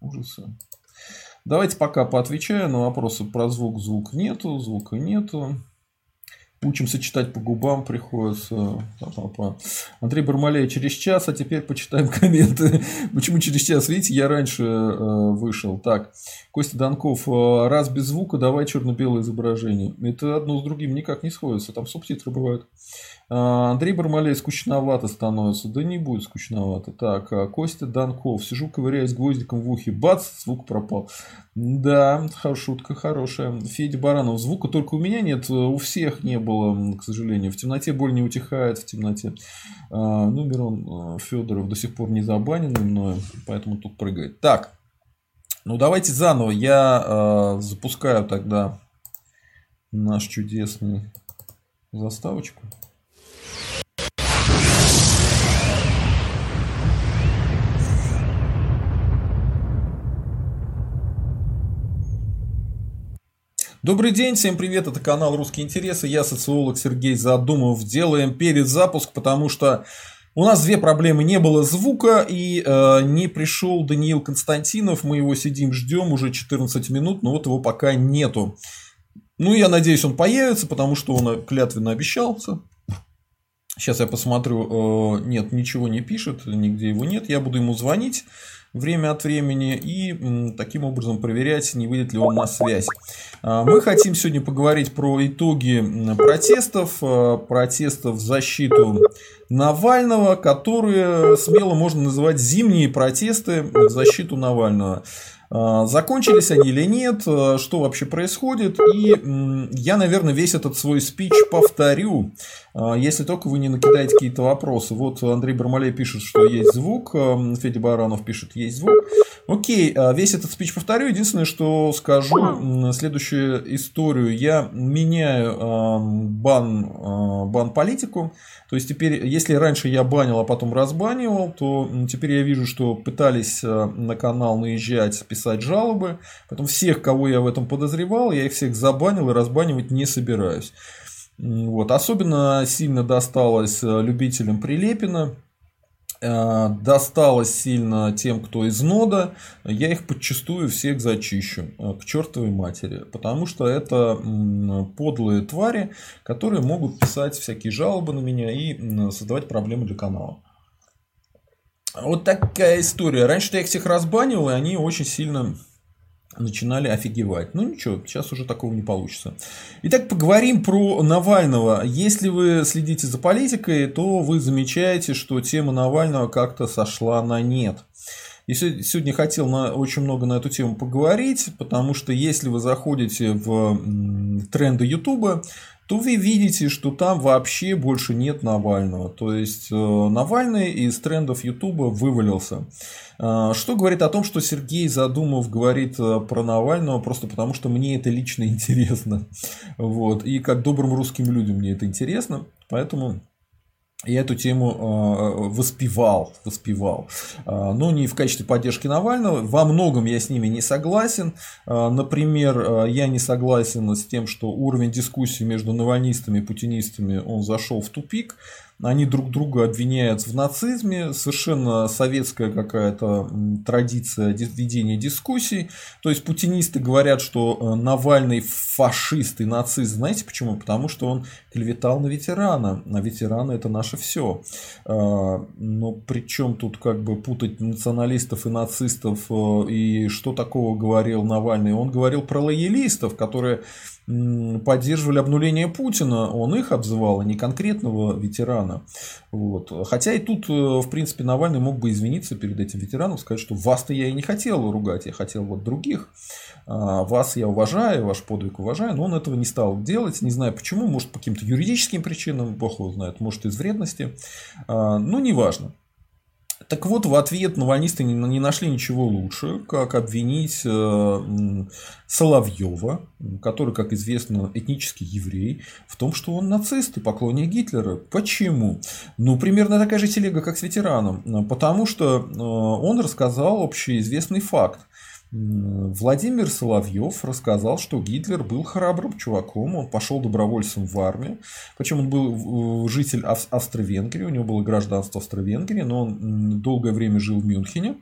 ужасы. Давайте пока поотвечаю на вопросы про звук. Звук нету, звука нету. Учимся читать по губам, приходится. Андрей Бармалей через час, а теперь почитаем комменты. Почему через час? Видите, я раньше э, вышел. Так, Костя Донков, э, раз без звука, давай черно-белое изображение. Это одно с другим никак не сходится, там субтитры бывают. А, Андрей Бармалей скучновато становится. Да не будет скучновато. Так, а Костя Донков. Сижу, ковыряясь гвоздиком в ухе. Бац, звук пропал. Да, шутка хорошая. Федя Баранов. Звука только у меня нет. У всех не было, к сожалению. В темноте боль не утихает. В темноте. А, ну, Мирон Федоров до сих пор не забаненный мною. Поэтому тут прыгает. Так. Ну, давайте заново. Я запускаю тогда наш чудесный заставочку. Добрый день, всем привет, это канал Русские интересы, я социолог Сергей Задумов. Делаем перед запуск, потому что у нас две проблемы, не было звука и э, не пришел Даниил Константинов, мы его сидим, ждем уже 14 минут, но вот его пока нету. Ну, я надеюсь, он появится, потому что он клятвенно обещался. Сейчас я посмотрю, э, нет, ничего не пишет, нигде его нет, я буду ему звонить время от времени и таким образом проверять, не выйдет ли он на связь. А, мы хотим сегодня поговорить про итоги протестов, а, протестов в защиту Навального, которые смело можно называть зимние протесты в защиту Навального. А, закончились они или нет, что вообще происходит. И я, наверное, весь этот свой спич повторю, если только вы не накидаете какие-то вопросы. Вот Андрей Бармалей пишет, что есть звук, Федя Баранов пишет, есть звук. Окей, весь этот спич повторю. Единственное, что скажу следующую историю. Я меняю бан, бан политику. То есть теперь, если раньше я банил, а потом разбанивал, то теперь я вижу, что пытались на канал наезжать, писать жалобы. Потом всех, кого я в этом подозревал, я их всех забанил и разбанивать не собираюсь. Вот. Особенно сильно досталось любителям Прилепина. Э, досталось сильно тем, кто из нода, я их подчастую всех зачищу э, к чертовой матери, потому что это подлые твари, которые могут писать всякие жалобы на меня и создавать проблемы для канала. Вот такая история. Раньше я их всех разбанил, и они очень сильно начинали офигевать. Ну ничего, сейчас уже такого не получится. Итак, поговорим про Навального. Если вы следите за политикой, то вы замечаете, что тема Навального как-то сошла на нет. И сегодня хотел на, очень много на эту тему поговорить, потому что если вы заходите в тренды Ютуба, то вы видите, что там вообще больше нет Навального. То есть э, Навальный из трендов Ютуба вывалился. Э, что говорит о том, что Сергей Задумов говорит э, про Навального просто потому, что мне это лично интересно. Вот. И как добрым русским людям мне это интересно. Поэтому я эту тему э, воспевал, воспевал, но не в качестве поддержки Навального. Во многом я с ними не согласен. Например, я не согласен с тем, что уровень дискуссии между навальнистами и путинистами он зашел в тупик. Они друг друга обвиняют в нацизме, совершенно советская какая-то традиция ведения дискуссий. То есть путинисты говорят, что э, Навальный фашист и нацист. Знаете почему? Потому что он клеветал на ветерана. А ветераны это наше все. А, но при чем тут как бы путать националистов и нацистов э, и что такого говорил Навальный? Он говорил про лоялистов, которые поддерживали обнуление Путина, он их обзывал, а не конкретного ветерана. Вот. Хотя и тут, э, в принципе, Навальный мог бы извиниться перед этим ветераном, сказать, что вас-то я и не хотел ругать, я хотел вот других. А, вас я уважаю, ваш подвиг уважаю, но он этого не стал делать. Не знаю почему, может по каким-то юридическим причинам, бог его знает, может из вредности. А, ну, неважно. Так вот, в ответ навальнисты не нашли ничего лучше, как обвинить э, Соловьева, который, как известно, этнический еврей, в том, что он нацист и поклонник Гитлера. Почему? Ну, примерно такая же телега, как с ветераном. Потому что э, он рассказал общеизвестный факт. Владимир Соловьев рассказал, что Гитлер был храбрым чуваком, он пошел добровольцем в армию, причем он был э, житель Австро-Венгрии, у него было гражданство Австро-Венгрии, но он долгое время жил в Мюнхене,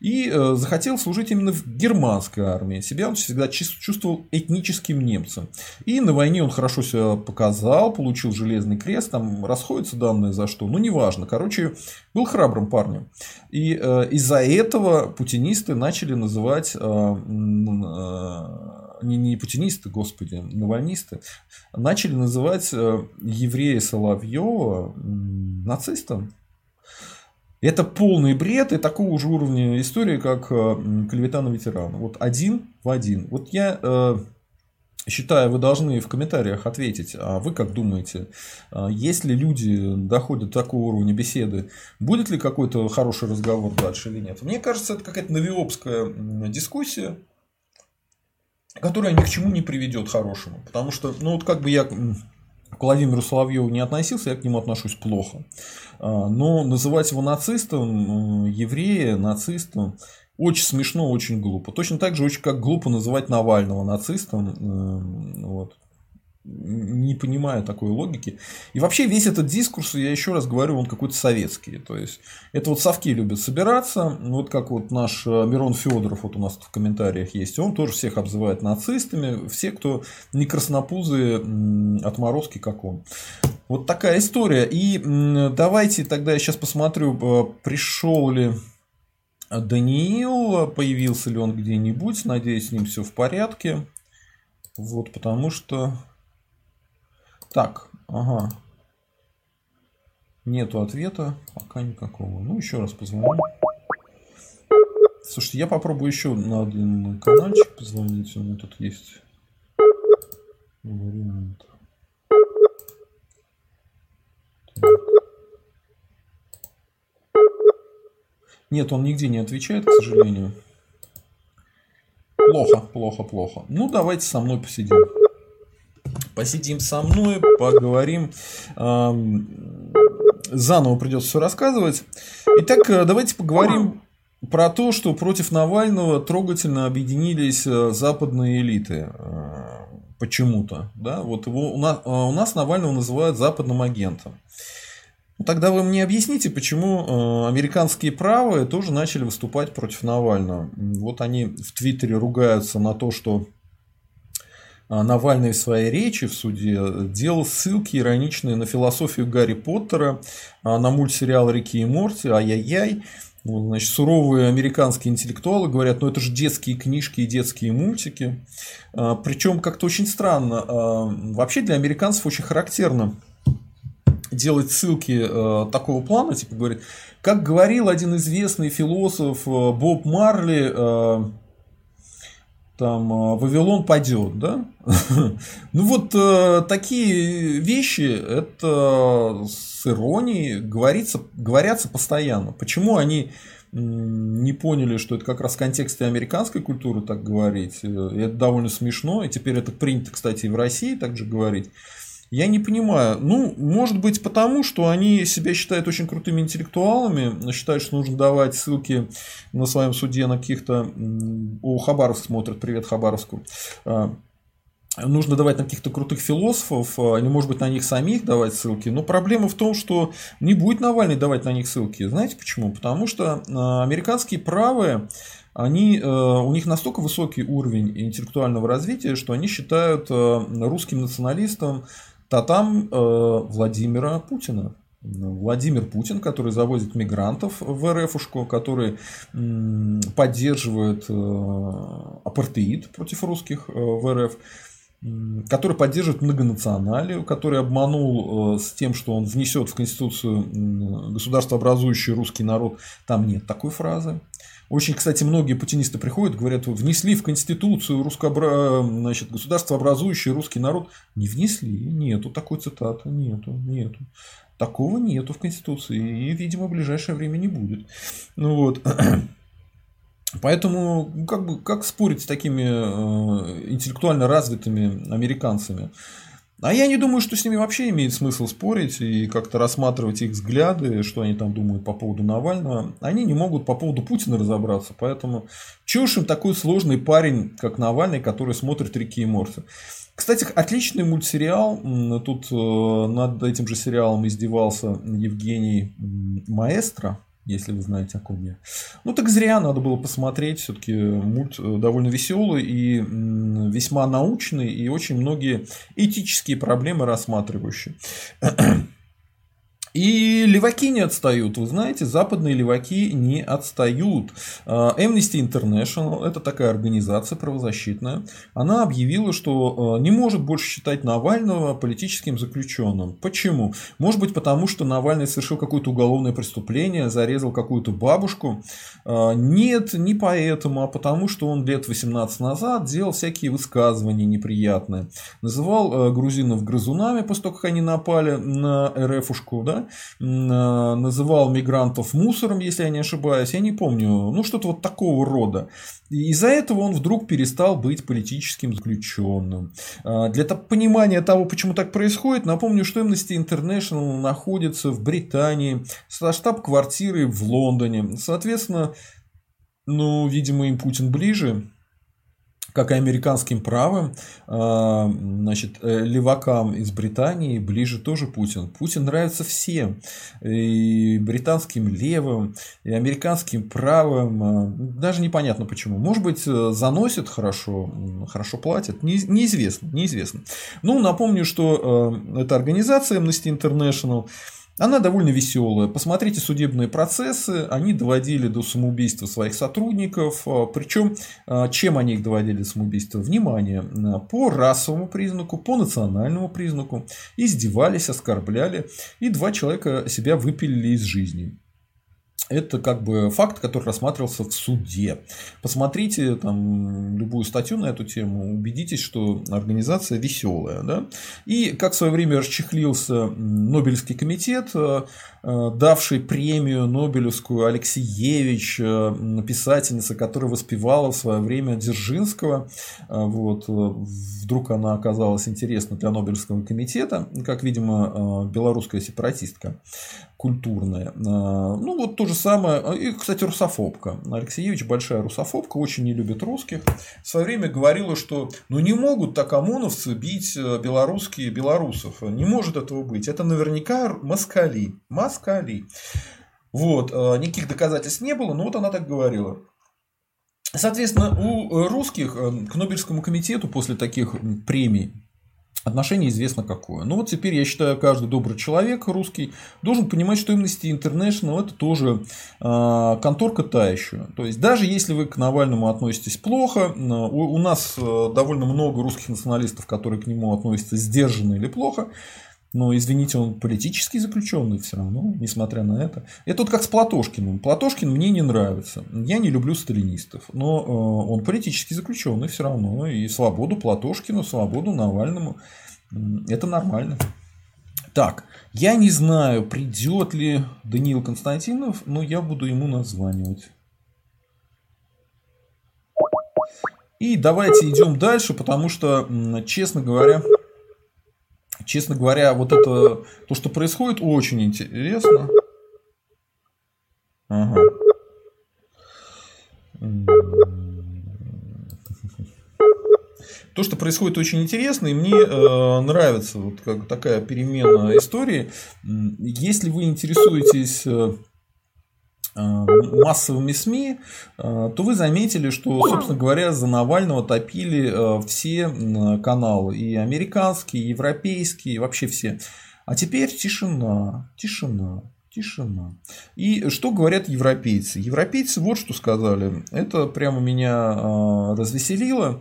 и э, захотел служить именно в германской армии. Себя он всегда чувствовал этническим немцем. И на войне он хорошо себя показал, получил железный крест, там расходятся данные за что, ну неважно. Короче, был храбрым парнем. И э, из-за этого путинисты начали называть э, э, не, не путинисты, господи, навальнисты, начали называть э, еврея Соловьева нацистом. Это полный бред и такого же уровня истории, как э, клевета на ветерана. Вот один в один. Вот я э, считаю, вы должны в комментариях ответить, а вы как думаете, а если люди доходят до такого уровня беседы, будет ли какой-то хороший разговор дальше или нет? Мне кажется, это какая-то навиопская дискуссия, которая ни к чему не приведет хорошему. Потому что, ну вот как бы я к Владимиру Соловьеву не относился, я к нему отношусь плохо. А, но называть его нацистом, еврея, нацистом, очень смешно, очень глупо. Точно так же, очень как глупо называть Навального нацистом. Вот не понимаю такой логики. И вообще весь этот дискурс, я еще раз говорю, он какой-то советский. То есть, это вот совки любят собираться, вот как вот наш э, Мирон Федоров, вот у нас в комментариях есть, он тоже всех обзывает нацистами, все, кто не краснопузые отморозки, как он. Вот такая история. И давайте тогда я сейчас посмотрю, э, пришел ли Даниил, появился ли он где-нибудь, надеюсь, с ним все в порядке. Вот, потому что так, ага. Нету ответа, пока никакого. Ну, еще раз позвоню. Слушайте, я попробую еще на один каналчик позвонить. У меня тут есть вариант. Нет, он нигде не отвечает, к сожалению. Плохо, плохо, плохо. Ну, давайте со мной посидим посидим со мной, поговорим. Заново придется все рассказывать. Итак, э, давайте поговорим про то, что против Навального трогательно объединились э, западные элиты э, почему-то. Да? Вот его, у, нас, у нас Навального называют западным агентом. Ну, тогда вы мне объясните, почему американские правые тоже начали выступать против Навального. Вот они в Твиттере ругаются на то, что Навальный в своей речи в суде делал ссылки ироничные на философию Гарри Поттера, а, на мультсериал «Рики и Морти», ай-яй-яй. Значит, суровые американские интеллектуалы говорят, ну это же детские книжки и детские мультики. А, Причем как-то очень странно. Вообще для американцев очень характерно делать ссылки такого плана, типа говорит, как говорил один известный философ Боб Марли, там а, Вавилон падет, да? ну вот э, такие вещи, это с иронией говорится, говорятся постоянно. Почему они не поняли, что это как раз в контексте американской культуры так говорить? Э, это довольно смешно, и теперь это принято, кстати, и в России также говорить. Я не понимаю. Ну, может быть, потому что они себя считают очень крутыми интеллектуалами, считают, что нужно давать ссылки на своем суде на каких-то... О, Хабаровск смотрят, привет Хабаровску. А, нужно давать на каких-то крутых философов, а, или, может быть, на них самих давать ссылки. Но проблема в том, что не будет Навальный давать на них ссылки. Знаете почему? Потому что а, американские правые они, у них настолько высокий уровень интеллектуального развития, что они считают русским националистом татам э, Владимира Путина. Владимир Путин, который завозит мигрантов в РФушку, который поддерживает э, апартеид против русских э, в РФ, который поддерживает многонационалию, который обманул с тем, что он внесет в Конституцию государство образующий русский народ. Там нет такой фразы. Очень, кстати, многие путинисты приходят, говорят, внесли в Конституцию русскообра... значит, государство образующий русский народ. Не внесли, нету такой цитаты, нету, нету. Такого нету в Конституции, и, видимо, в ближайшее время не будет. Ну вот. Поэтому, как бы, как спорить с такими э, интеллектуально развитыми американцами? А я не думаю, что с ними вообще имеет смысл спорить и как-то рассматривать их взгляды, что они там думают по поводу Навального. Они не могут по поводу Путина разобраться. Поэтому уж им такой сложный парень, как Навальный, который смотрит Рики и Морти. Кстати, отличный мультсериал. Тут э, над этим же сериалом издевался Евгений Маэстро. Если вы знаете, о ком я. Ну, так зря надо было посмотреть. Все-таки мульт довольно веселый и весьма научный, и очень многие этические проблемы рассматривающие. И леваки не отстают. Вы знаете, западные леваки не отстают. А, Amnesty International, это такая организация правозащитная, она объявила, что а, не может больше считать Навального политическим заключенным. Почему? Может быть, потому что Навальный совершил какое-то уголовное преступление, зарезал какую-то бабушку. А, нет, не поэтому, а потому что он лет 18 назад делал всякие высказывания неприятные. Называл грузинов грызунами после того, как они напали на РФушку, да, называл мигрантов мусором, если я не ошибаюсь, я не помню, ну что-то вот такого рода. Из-за этого он вдруг перестал быть политическим заключенным. А, для понимания того, почему так происходит, напомню, что Amnesty International находится в Британии, со штаб-квартирой в Лондоне. Соответственно, ну, видимо, им Путин ближе, как и американским правым, а, значит, э, левакам из Британии ближе тоже Путин. Путин нравится всем. И британским левым, и американским правым. А, даже непонятно почему. Может быть, э, заносит хорошо, хорошо платит. Неизвестно. неизвестно. Ну, напомню, что э, эта организация Amnesty International она довольно веселая. Посмотрите судебные процессы. Они доводили до самоубийства своих сотрудников. А, Причем, а, чем они их доводили до самоубийства? Внимание, а, по расовому признаку, по национальному признаку. Издевались, оскорбляли. И два человека себя выпилили из жизни это как бы факт, который рассматривался в суде. Посмотрите там любую статью на эту тему, убедитесь, что организация веселая. Да? И как в свое время расчехлился Нобелевский комитет, давший премию Нобелевскую Алексеевич, э, писательница, которая воспевала в свое время Дзержинского. Вот. Вдруг она оказалась интересна для Нобелевского комитета, как, видимо, белорусская сепаратистка культурная. Ну, вот то же самое. И, кстати, русофобка. Алексеевич большая русофобка, очень не любит русских. В свое время говорила, что ну не могут так ОМОНовцы бить э, белорусские белорусов. Не может этого быть. Это наверняка москали. Москали. Вот. Э, никаких доказательств не было, но вот она так говорила. Соответственно, у русских э, к Нобелевскому комитету после таких премий Отношение известно какое. Ну вот теперь я считаю, каждый добрый человек русский должен понимать, что Amnesty International это тоже э, конторка тающая. То есть даже если вы к Навальному относитесь плохо, у, у нас э, довольно много русских националистов, которые к нему относятся сдержанно или плохо, но, извините, он политический заключенный все равно, несмотря на это. Это вот как с Платошкиным. Платошкин мне не нравится. Я не люблю сталинистов. Но э, он политический заключенный все равно. И свободу Платошкину, свободу Навальному. Это нормально. Так, я не знаю, придет ли Даниил Константинов, но я буду ему названивать. И давайте идем дальше, потому что, честно говоря, честно говоря, вот это, то, что происходит, очень интересно. Ага. То, что происходит, очень интересно, и мне э, нравится вот как такая перемена истории. Если вы интересуетесь э, массовыми СМИ, э, то вы заметили, что, собственно говоря, за Навального топили э, все каналы, и американские, и европейские, и вообще все. А теперь тишина, тишина, тишина. И что говорят европейцы? Европейцы вот что сказали. Это прямо меня развеселило.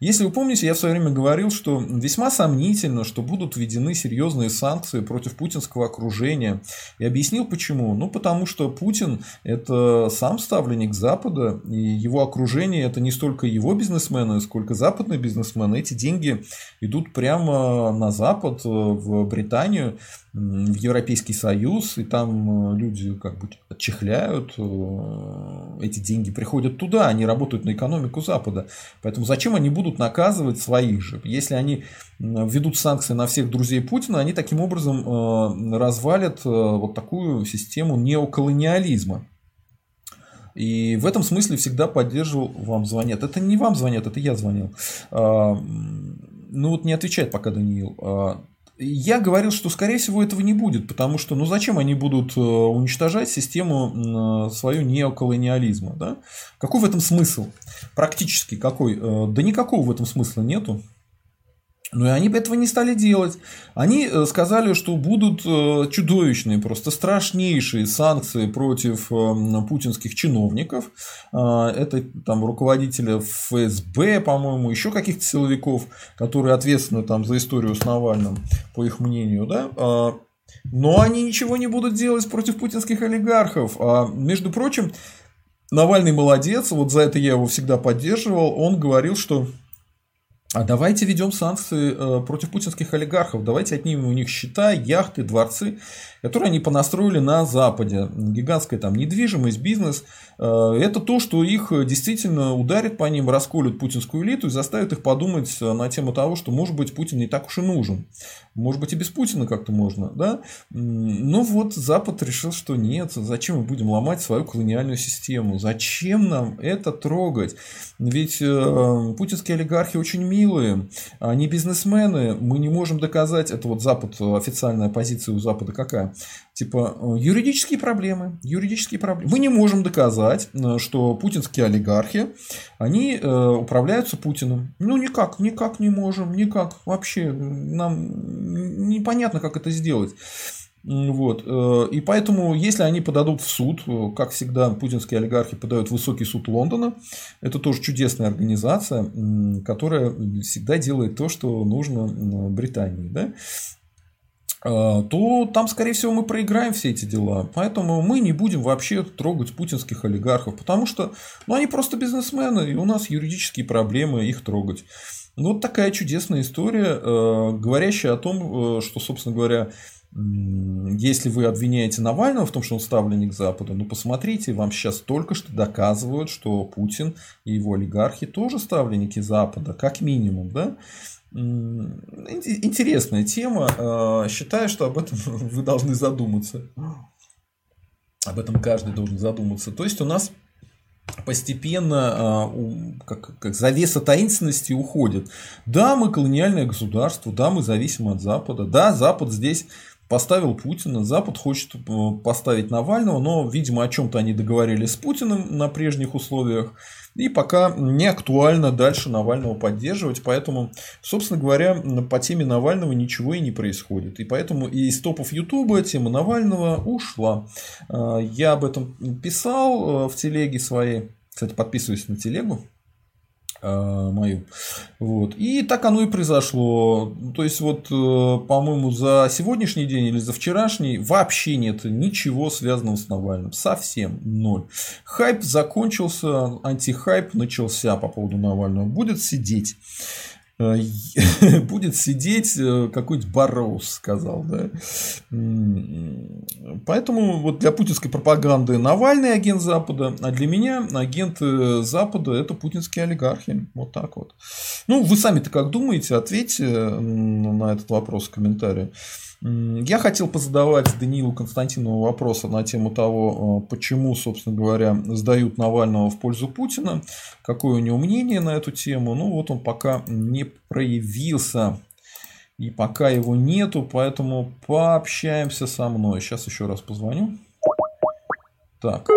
Если вы помните, я в свое время говорил, что весьма сомнительно, что будут введены серьезные санкции против путинского окружения. И объяснил почему. Ну, потому что Путин – это сам ставленник Запада, и его окружение – это не столько его бизнесмены, сколько западные бизнесмены. Эти деньги идут прямо на Запад, в Британию, в Европейский Союз, и там э, люди как бы отчехляют, э, эти деньги приходят туда, они работают на экономику Запада. Поэтому зачем они будут наказывать своих же? Если они введут санкции на всех друзей Путина, они таким образом э, развалят вот такую систему неоколониализма. И в этом смысле всегда поддерживал вам звонят. Это не вам звонят, это я звонил. А, ну вот не отвечает пока Даниил. Я говорил, что, скорее всего, этого не будет, потому что, ну, зачем они будут э, уничтожать систему свою неоколониализма, да? Какой в этом смысл? Практически какой? Да никакого в этом смысла нету. Но и они этого не стали делать. Они э, сказали, что будут э, чудовищные, просто страшнейшие санкции против э, путинских чиновников. А, это там руководителя ФСБ, по-моему, еще каких-то силовиков, которые ответственны там за историю с Навальным, по их мнению. Да? Но они ничего не будут делать против путинских олигархов. А, между прочим, Навальный молодец, вот за это я его всегда поддерживал. Он говорил, что а давайте ведем санкции э, против путинских олигархов, давайте отнимем у них счета, яхты, дворцы, которые они понастроили на Западе. Гигантская там недвижимость, бизнес. Э, это то, что их действительно ударит по ним, расколют путинскую элиту и заставит их подумать на тему того, что, может быть, Путин не так уж и нужен. Может быть, и без Путина как-то можно. Да? Но вот Запад решил, что нет, зачем мы будем ломать свою колониальную систему? Зачем нам это трогать? Ведь э, путинские олигархи очень милые, они бизнесмены, мы не можем доказать, это вот Запад, официальная позиция у Запада какая? Типа, юридические проблемы, юридические проблемы. Мы не можем доказать, что путинские олигархи, они э, управляются Путиным. Ну, никак, никак не можем, никак. Вообще, нам непонятно, как это сделать. Вот. Э, и поэтому, если они подадут в суд, э, как всегда, путинские олигархи подают в высокий суд Лондона, это тоже чудесная организация, которая всегда делает то, что нужно Британии. Да? Э, то там, скорее всего, мы проиграем все эти дела. Поэтому мы не будем вообще трогать путинских олигархов, потому что ну, они просто бизнесмены, и у нас юридические проблемы их трогать. Вот такая чудесная история, говорящая о том, что, собственно говоря, если вы обвиняете Навального в том, что он ставленник Запада, ну посмотрите, вам сейчас только что доказывают, что Путин и его олигархи тоже ставленники Запада, как минимум, да? Интересная тема. А, считаю, что об этом вы должны задуматься. Об этом каждый должен задуматься. То есть у нас постепенно а, как, как завеса таинственности уходит. Да, мы колониальное государство, да, мы зависим от Запада, да, Запад здесь поставил Путина, Запад хочет э, поставить Навального, но, видимо, о чем-то они договорились с Путиным на прежних условиях, и пока не актуально дальше Навального поддерживать, поэтому, собственно говоря, по теме Навального ничего и не происходит. И поэтому и из топов Ютуба тема Навального ушла. Э, я об этом писал э, в телеге своей. Кстати, подписываюсь на телегу. Э, мою. Вот. И так оно и произошло. То есть, вот, э, по-моему, за сегодняшний день или за вчерашний вообще нет ничего связанного с Навальным. Совсем ноль. Хайп закончился, антихайп начался по поводу Навального. Будет сидеть. Э, будет сидеть какой-нибудь Барроуз, сказал, да. Поэтому вот для путинской пропаганды Навальный агент Запада, а для меня агенты Запада это путинские олигархи. Вот так вот. Ну, вы сами-то как думаете? Ответьте на этот вопрос в комментариях. Я хотел позадавать Даниилу Константинову вопросы на тему того, э, почему, собственно говоря, сдают Навального в пользу Путина, какое у него мнение на эту тему. Ну вот он пока не проявился. И пока его нету, поэтому пообщаемся со мной. Сейчас еще раз позвоню. Так.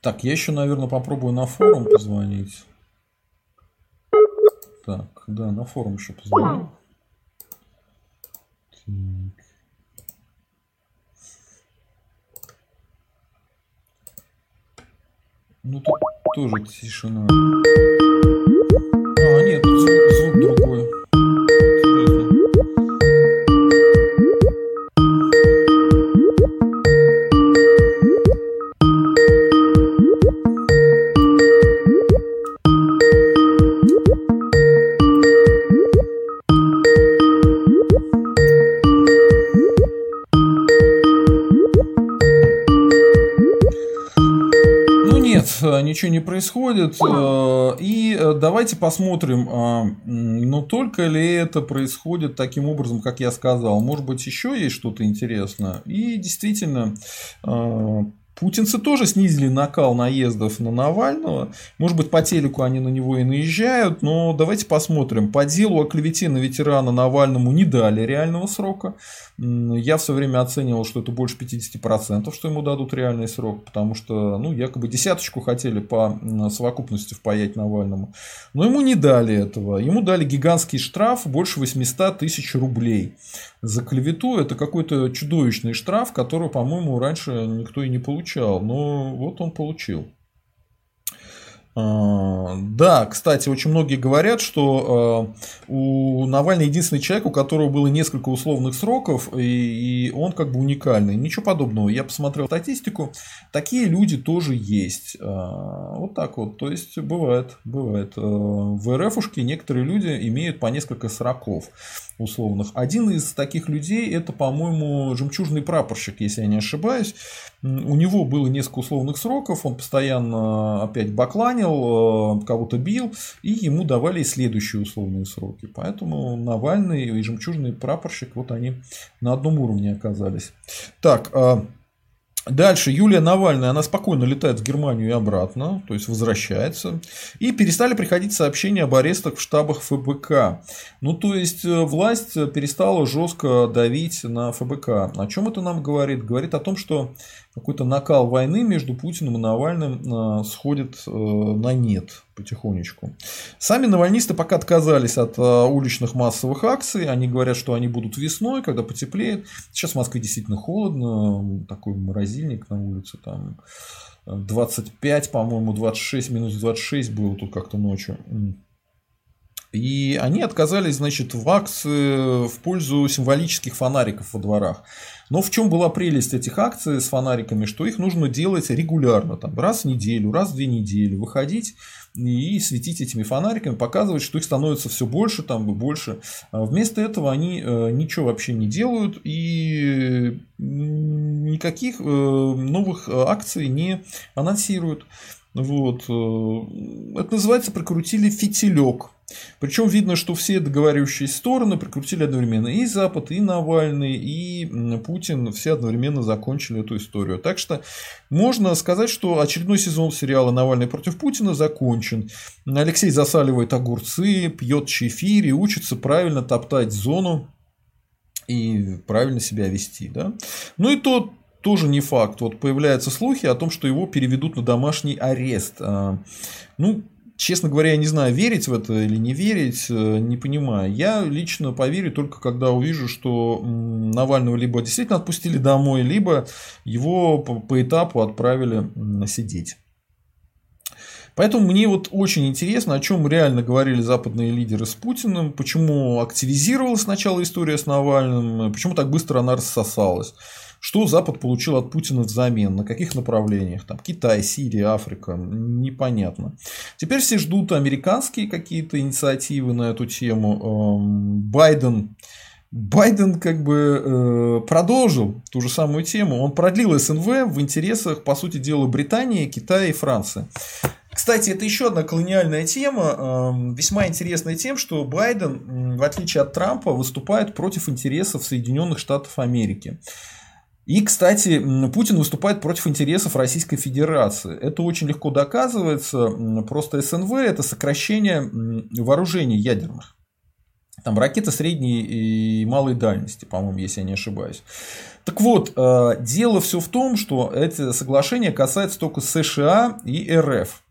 Так, я еще, наверное, попробую на форум позвонить. Так, да, на форум еще позвоню. Так. Ну тут тоже тишина. А, нет, тут звук, ничего не происходит. Э, и э, давайте посмотрим, а, но только ли это происходит таким образом, как я сказал. Может быть, еще есть что-то интересное. И действительно, э, Путинцы тоже снизили накал наездов на Навального. Может быть, по телеку они на него и наезжают, но давайте посмотрим. По делу о клевете на ветерана Навальному не дали реального срока. Я все время оценивал, что это больше 50%, что ему дадут реальный срок, потому что, ну, якобы десяточку хотели по совокупности впаять Навальному. Но ему не дали этого. Ему дали гигантский штраф больше 800 тысяч рублей за клевету. Это какой-то чудовищный штраф, который, по-моему, раньше никто и не получал. Но вот он получил. А, да, кстати, очень многие говорят, что а, у Навального единственный человек, у которого было несколько условных сроков, и, он как бы уникальный. Ничего подобного. Я посмотрел статистику. Такие люди тоже есть. А, вот так вот. То есть бывает, бывает. В РФушке некоторые люди имеют по несколько сроков условных. Один из таких людей это, по-моему, жемчужный прапорщик, если я не ошибаюсь. У него было несколько условных сроков, он постоянно опять бакланил, э, кого-то бил, и ему давали следующие условные сроки. Поэтому Навальный и жемчужный прапорщик, вот они на одном уровне оказались. Так, а Дальше Юлия Навальная, она спокойно летает в Германию и обратно, то есть возвращается. И перестали приходить сообщения об арестах в штабах ФБК. Ну, то есть, э, власть перестала жестко давить на ФБК. О чем это нам говорит? Говорит о том, что какой-то накал войны между Путиным и Навальным э, сходит э, на нет потихонечку. Сами навальнисты пока отказались от э, уличных массовых акций. Они говорят, что они будут весной, когда потеплеет. Сейчас в Москве действительно холодно. Такой морозильник на улице. Там 25, по-моему, 26, минус 26 было тут как-то ночью. И они отказались, значит, в акции в пользу символических фонариков во дворах. Но в чем была прелесть этих акций с фонариками, что их нужно делать регулярно, там, раз в неделю, раз в две недели, выходить и светить этими фонариками, показывать, что их становится все больше, там и больше. А вместо этого они э, ничего вообще не делают и никаких э, новых э, акций не анонсируют. Вот. Это называется прокрутили фитилек. Причем видно, что все договаривающиеся стороны прикрутили одновременно и Запад, и Навальный, и Путин, все одновременно закончили эту историю. Так что можно сказать, что очередной сезон сериала «Навальный против Путина» закончен. Алексей засаливает огурцы, пьет чефир и учится правильно топтать зону и правильно себя вести. Да? Ну и то тоже не факт. Вот появляются слухи о том, что его переведут на домашний арест. А, ну, Честно говоря, я не знаю, верить в это или не верить, э, не понимаю. Я лично поверю только когда увижу, что Навального либо действительно отпустили домой, либо его по этапу отправили сидеть. Поэтому мне вот очень интересно, о чем реально говорили западные лидеры с Путиным, почему активизировалась сначала история с Навальным, почему так быстро она рассосалась. Что Запад получил от Путина взамен? На каких направлениях? Там Китай, Сирия, Африка? Непонятно. Теперь все ждут американские какие-то инициативы на эту тему. Эм, Байден Байден как бы э, продолжил ту же самую тему. Он продлил СНВ в интересах, по сути дела, Британии, Китая и Франции. Кстати, это еще одна колониальная тема, эм, весьма интересная тем, что Байден, в отличие от Трампа, выступает против интересов Соединенных Штатов Америки. И, кстати, Путин выступает против интересов Российской Федерации. Это очень легко доказывается. Просто СНВ – это сокращение вооружений ядерных. Там ракеты средней и малой дальности, по-моему, если я не ошибаюсь. Так вот, э, дело все в том, что это соглашение касается только США и РФ.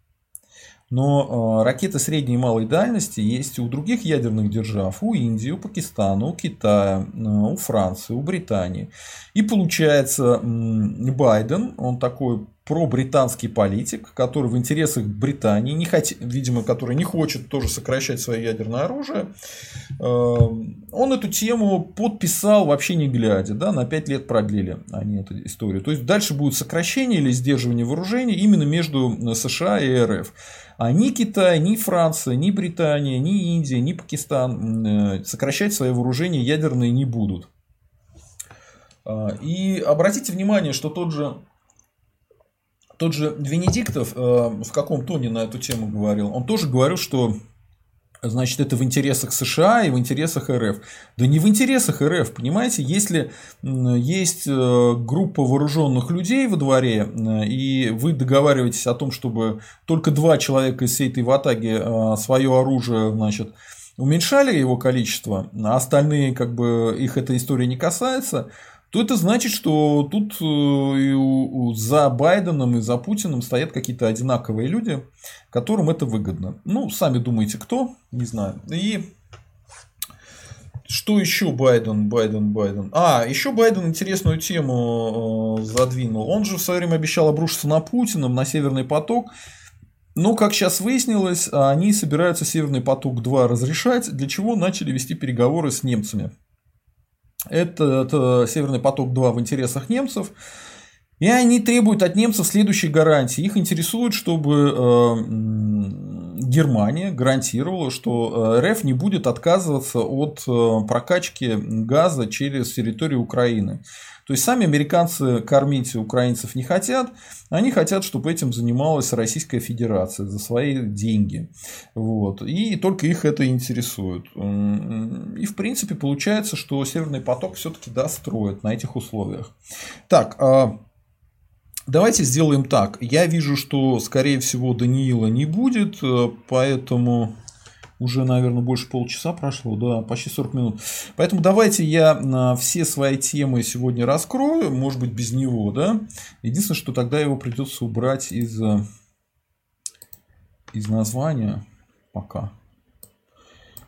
Но э, ракеты средней и малой дальности есть у других ядерных держав, у Индии, у Пакистана, у Китая, э, у Франции, у Британии. И получается, Байден, он такой пробританский политик, который в интересах Британии, не хот... видимо, который не хочет тоже сокращать свое ядерное оружие, э, он эту тему подписал вообще не глядя, да, на 5 лет продлили они эту историю. То есть дальше будет сокращение или сдерживание вооружений именно между США и РФ. А ни Китай, ни Франция, ни Британия, ни Индия, ни Пакистан э, сокращать свои вооружения ядерные не будут. А, и обратите внимание, что тот же тот же Венедиктов э, в каком тоне на эту тему говорил, он тоже говорил, что значит, это в интересах США и в интересах РФ. Да не в интересах РФ, понимаете, если есть э, группа вооруженных людей во дворе, э, и вы договариваетесь о том, чтобы только два человека из всей этой ватаги э, свое оружие, значит, уменьшали его количество, а остальные, как бы, их эта история не касается, то это значит, что тут э, за Байденом и за Путиным стоят какие-то одинаковые люди, которым это выгодно. Ну, сами думаете, кто? Не знаю. И что еще Байден, Байден, Байден? А, еще Байден интересную тему э, задвинул. Он же в свое время обещал обрушиться на Путина, на Северный поток. Но, как сейчас выяснилось, они собираются Северный поток-2 разрешать, для чего начали вести переговоры с немцами. Это, Северный поток-2 в интересах немцев. И они требуют от немцев следующей гарантии. Их интересует, чтобы э, Германия гарантировала, что э, РФ не будет отказываться от э, прокачки газа через территорию Украины. То есть сами американцы кормить украинцев не хотят, они хотят, чтобы этим занималась Российская Федерация за свои деньги. Вот. И только их это интересует. И в принципе получается, что Северный поток все-таки достроят на этих условиях. Так, а Давайте сделаем так. Я вижу, что, скорее всего, Даниила не будет, э, поэтому уже, наверное, больше полчаса прошло, да, почти 40 минут. Поэтому давайте я на все свои темы сегодня раскрою, может быть, без него, да. Единственное, что тогда его придется убрать из, из названия пока.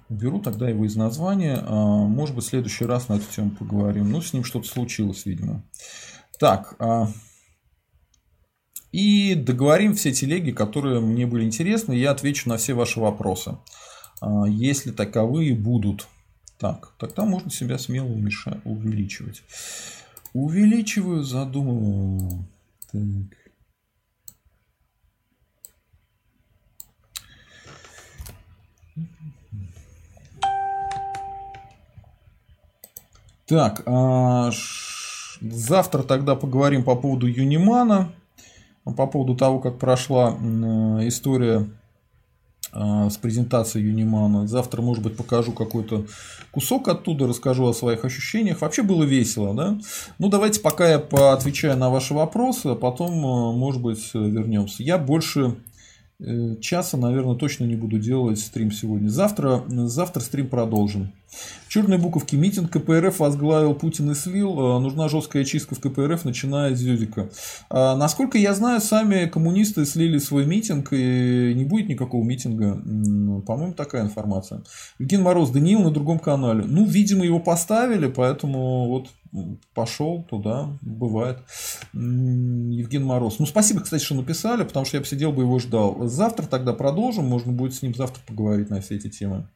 Уберу тогда его из названия. Может быть, в следующий раз на эту тему поговорим. Ну, с ним что-то случилось, видимо. Так, а, и договорим все телеги, которые мне были интересны. Я отвечу на все ваши вопросы. А, если таковые будут. Так, тогда можно себя смело увеличивать. Увеличиваю, задумываю. Так. Так, а, завтра тогда поговорим по поводу Юнимана, по поводу того, как прошла история а, с презентацией Юнимана. Завтра, может быть, покажу какой-то кусок оттуда, расскажу о своих ощущениях. Вообще было весело, да? Ну, давайте пока я поотвечаю на ваши вопросы, а потом, а, может быть, вернемся. Я больше Э, часа, наверное, точно не буду делать стрим сегодня. Завтра, завтра стрим продолжим. Черные буковки. Митинг КПРФ возглавил Путин и слил. Э, нужна жесткая чистка в КПРФ, начиная с Зюдика. А, насколько я знаю, сами коммунисты слили свой митинг, и не будет никакого митинга. По-моему, такая информация. Евгений Мороз, Даниил на другом канале. Ну, видимо, его поставили, поэтому вот пошел туда, бывает. Евген Мороз. Ну, спасибо, кстати, что написали, потому что я бы сидел бы его ждал. Завтра тогда продолжим, можно будет с ним завтра поговорить на все эти темы.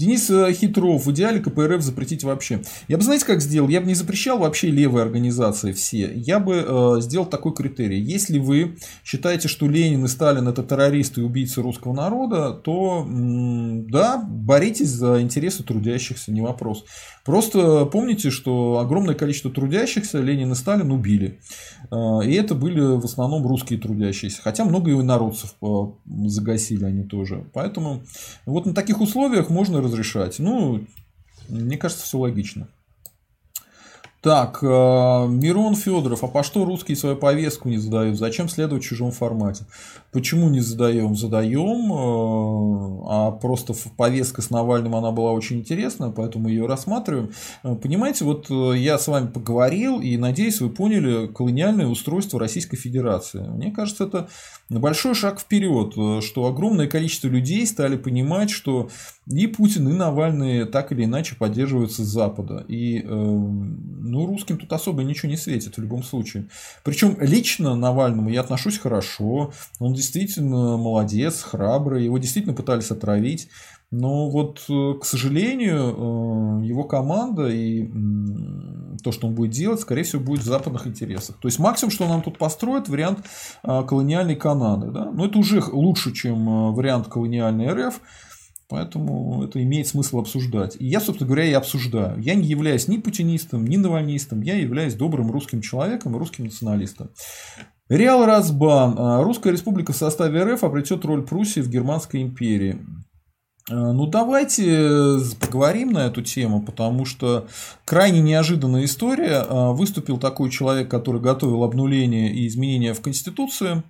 Денис э, Хитров, в идеале КПРФ запретить вообще. Я бы, знаете, как сделал? Я бы не запрещал вообще левые организации все. Я бы э, сделал такой критерий. Если вы считаете, что Ленин и Сталин это террористы и убийцы русского народа, то м- да, боритесь за интересы трудящихся, не вопрос. Просто помните, что огромное количество трудящихся Ленин и Сталин убили. Э, и это были в основном русские трудящиеся. Хотя много и народцев э, загасили они тоже. Поэтому вот на таких условиях можно разрешать. Ну, мне кажется, все логично. Так, э, Мирон Федоров, а по что русские свою повестку не задают? Зачем следовать в чужом формате? Почему не задаем? Задаем, э, а просто повестка с Навальным она была очень интересная, поэтому ее рассматриваем. Э, понимаете, вот я с вами поговорил, и надеюсь, вы поняли колониальное устройство Российской Федерации. Мне кажется, это большой шаг вперед, что огромное количество людей стали понимать, что и Путин, и Навальный так или иначе поддерживаются с Запада. И ну, русским тут особо ничего не светит в любом случае. Причем лично Навальному я отношусь хорошо. Он действительно молодец, храбрый. Его действительно пытались отравить. Но вот, э, к сожалению, э, его команда и то, что он будет делать, скорее всего, будет в западных интересах. То есть максимум, что нам тут построят, вариант э, колониальной Канады. Да? Но это уже лучше, чем вариант колониальной РФ. Поэтому это имеет смысл обсуждать. И я, собственно говоря, и обсуждаю. Я не являюсь ни путинистом, ни навальнистом. Я являюсь добрым русским человеком и русским националистом. Реал Разбан. А, Русская республика в составе РФ обретет роль Пруссии в Германской империи. Ну, давайте поговорим на эту тему, потому что крайне неожиданная история. Выступил такой человек, который готовил обнуление и изменения в Конституции.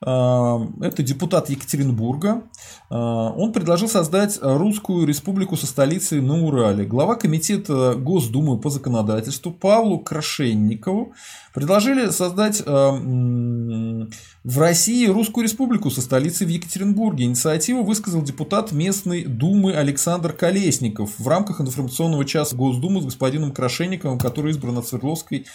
Это депутат Екатеринбурга. Он предложил создать Русскую республику со столицей на Урале. Глава комитета Госдумы по законодательству Павлу Крашенникову предложили создать в России Русскую республику со столицей в Екатеринбурге. Инициативу высказал депутат местной думы Александр Колесников в рамках информационного часа Госдумы с господином Крашенниковым, который избран от Свердловской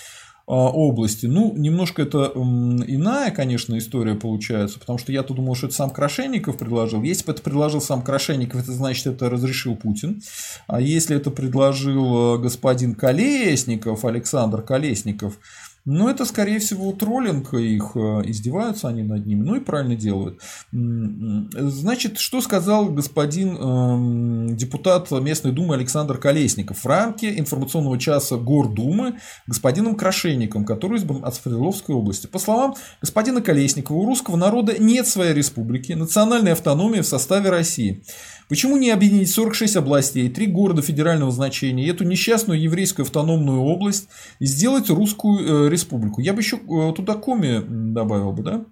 области. Ну, немножко это иная, конечно, история получается, потому что я-то думал, что это сам Крашенников предложил. Если бы это предложил сам Крашенников, это значит, это разрешил Путин. А если это предложил э, господин Колесников, Александр Колесников, ну, это, скорее всего, троллинг их, э, издеваются они над ними, ну и правильно делают. Значит, что сказал господин э, депутат местной думы Александр Колесников в рамке информационного часа Гордумы господином Крашенником, который избран от Свердловской области. По словам господина Колесникова, у русского народа нет своей республики, национальной автономии в составе России. Почему не объединить 46 областей, три города федерального значения, эту несчастную еврейскую автономную область и сделать русскую э, республику? Я бы еще э, туда Коми добавил бы, да?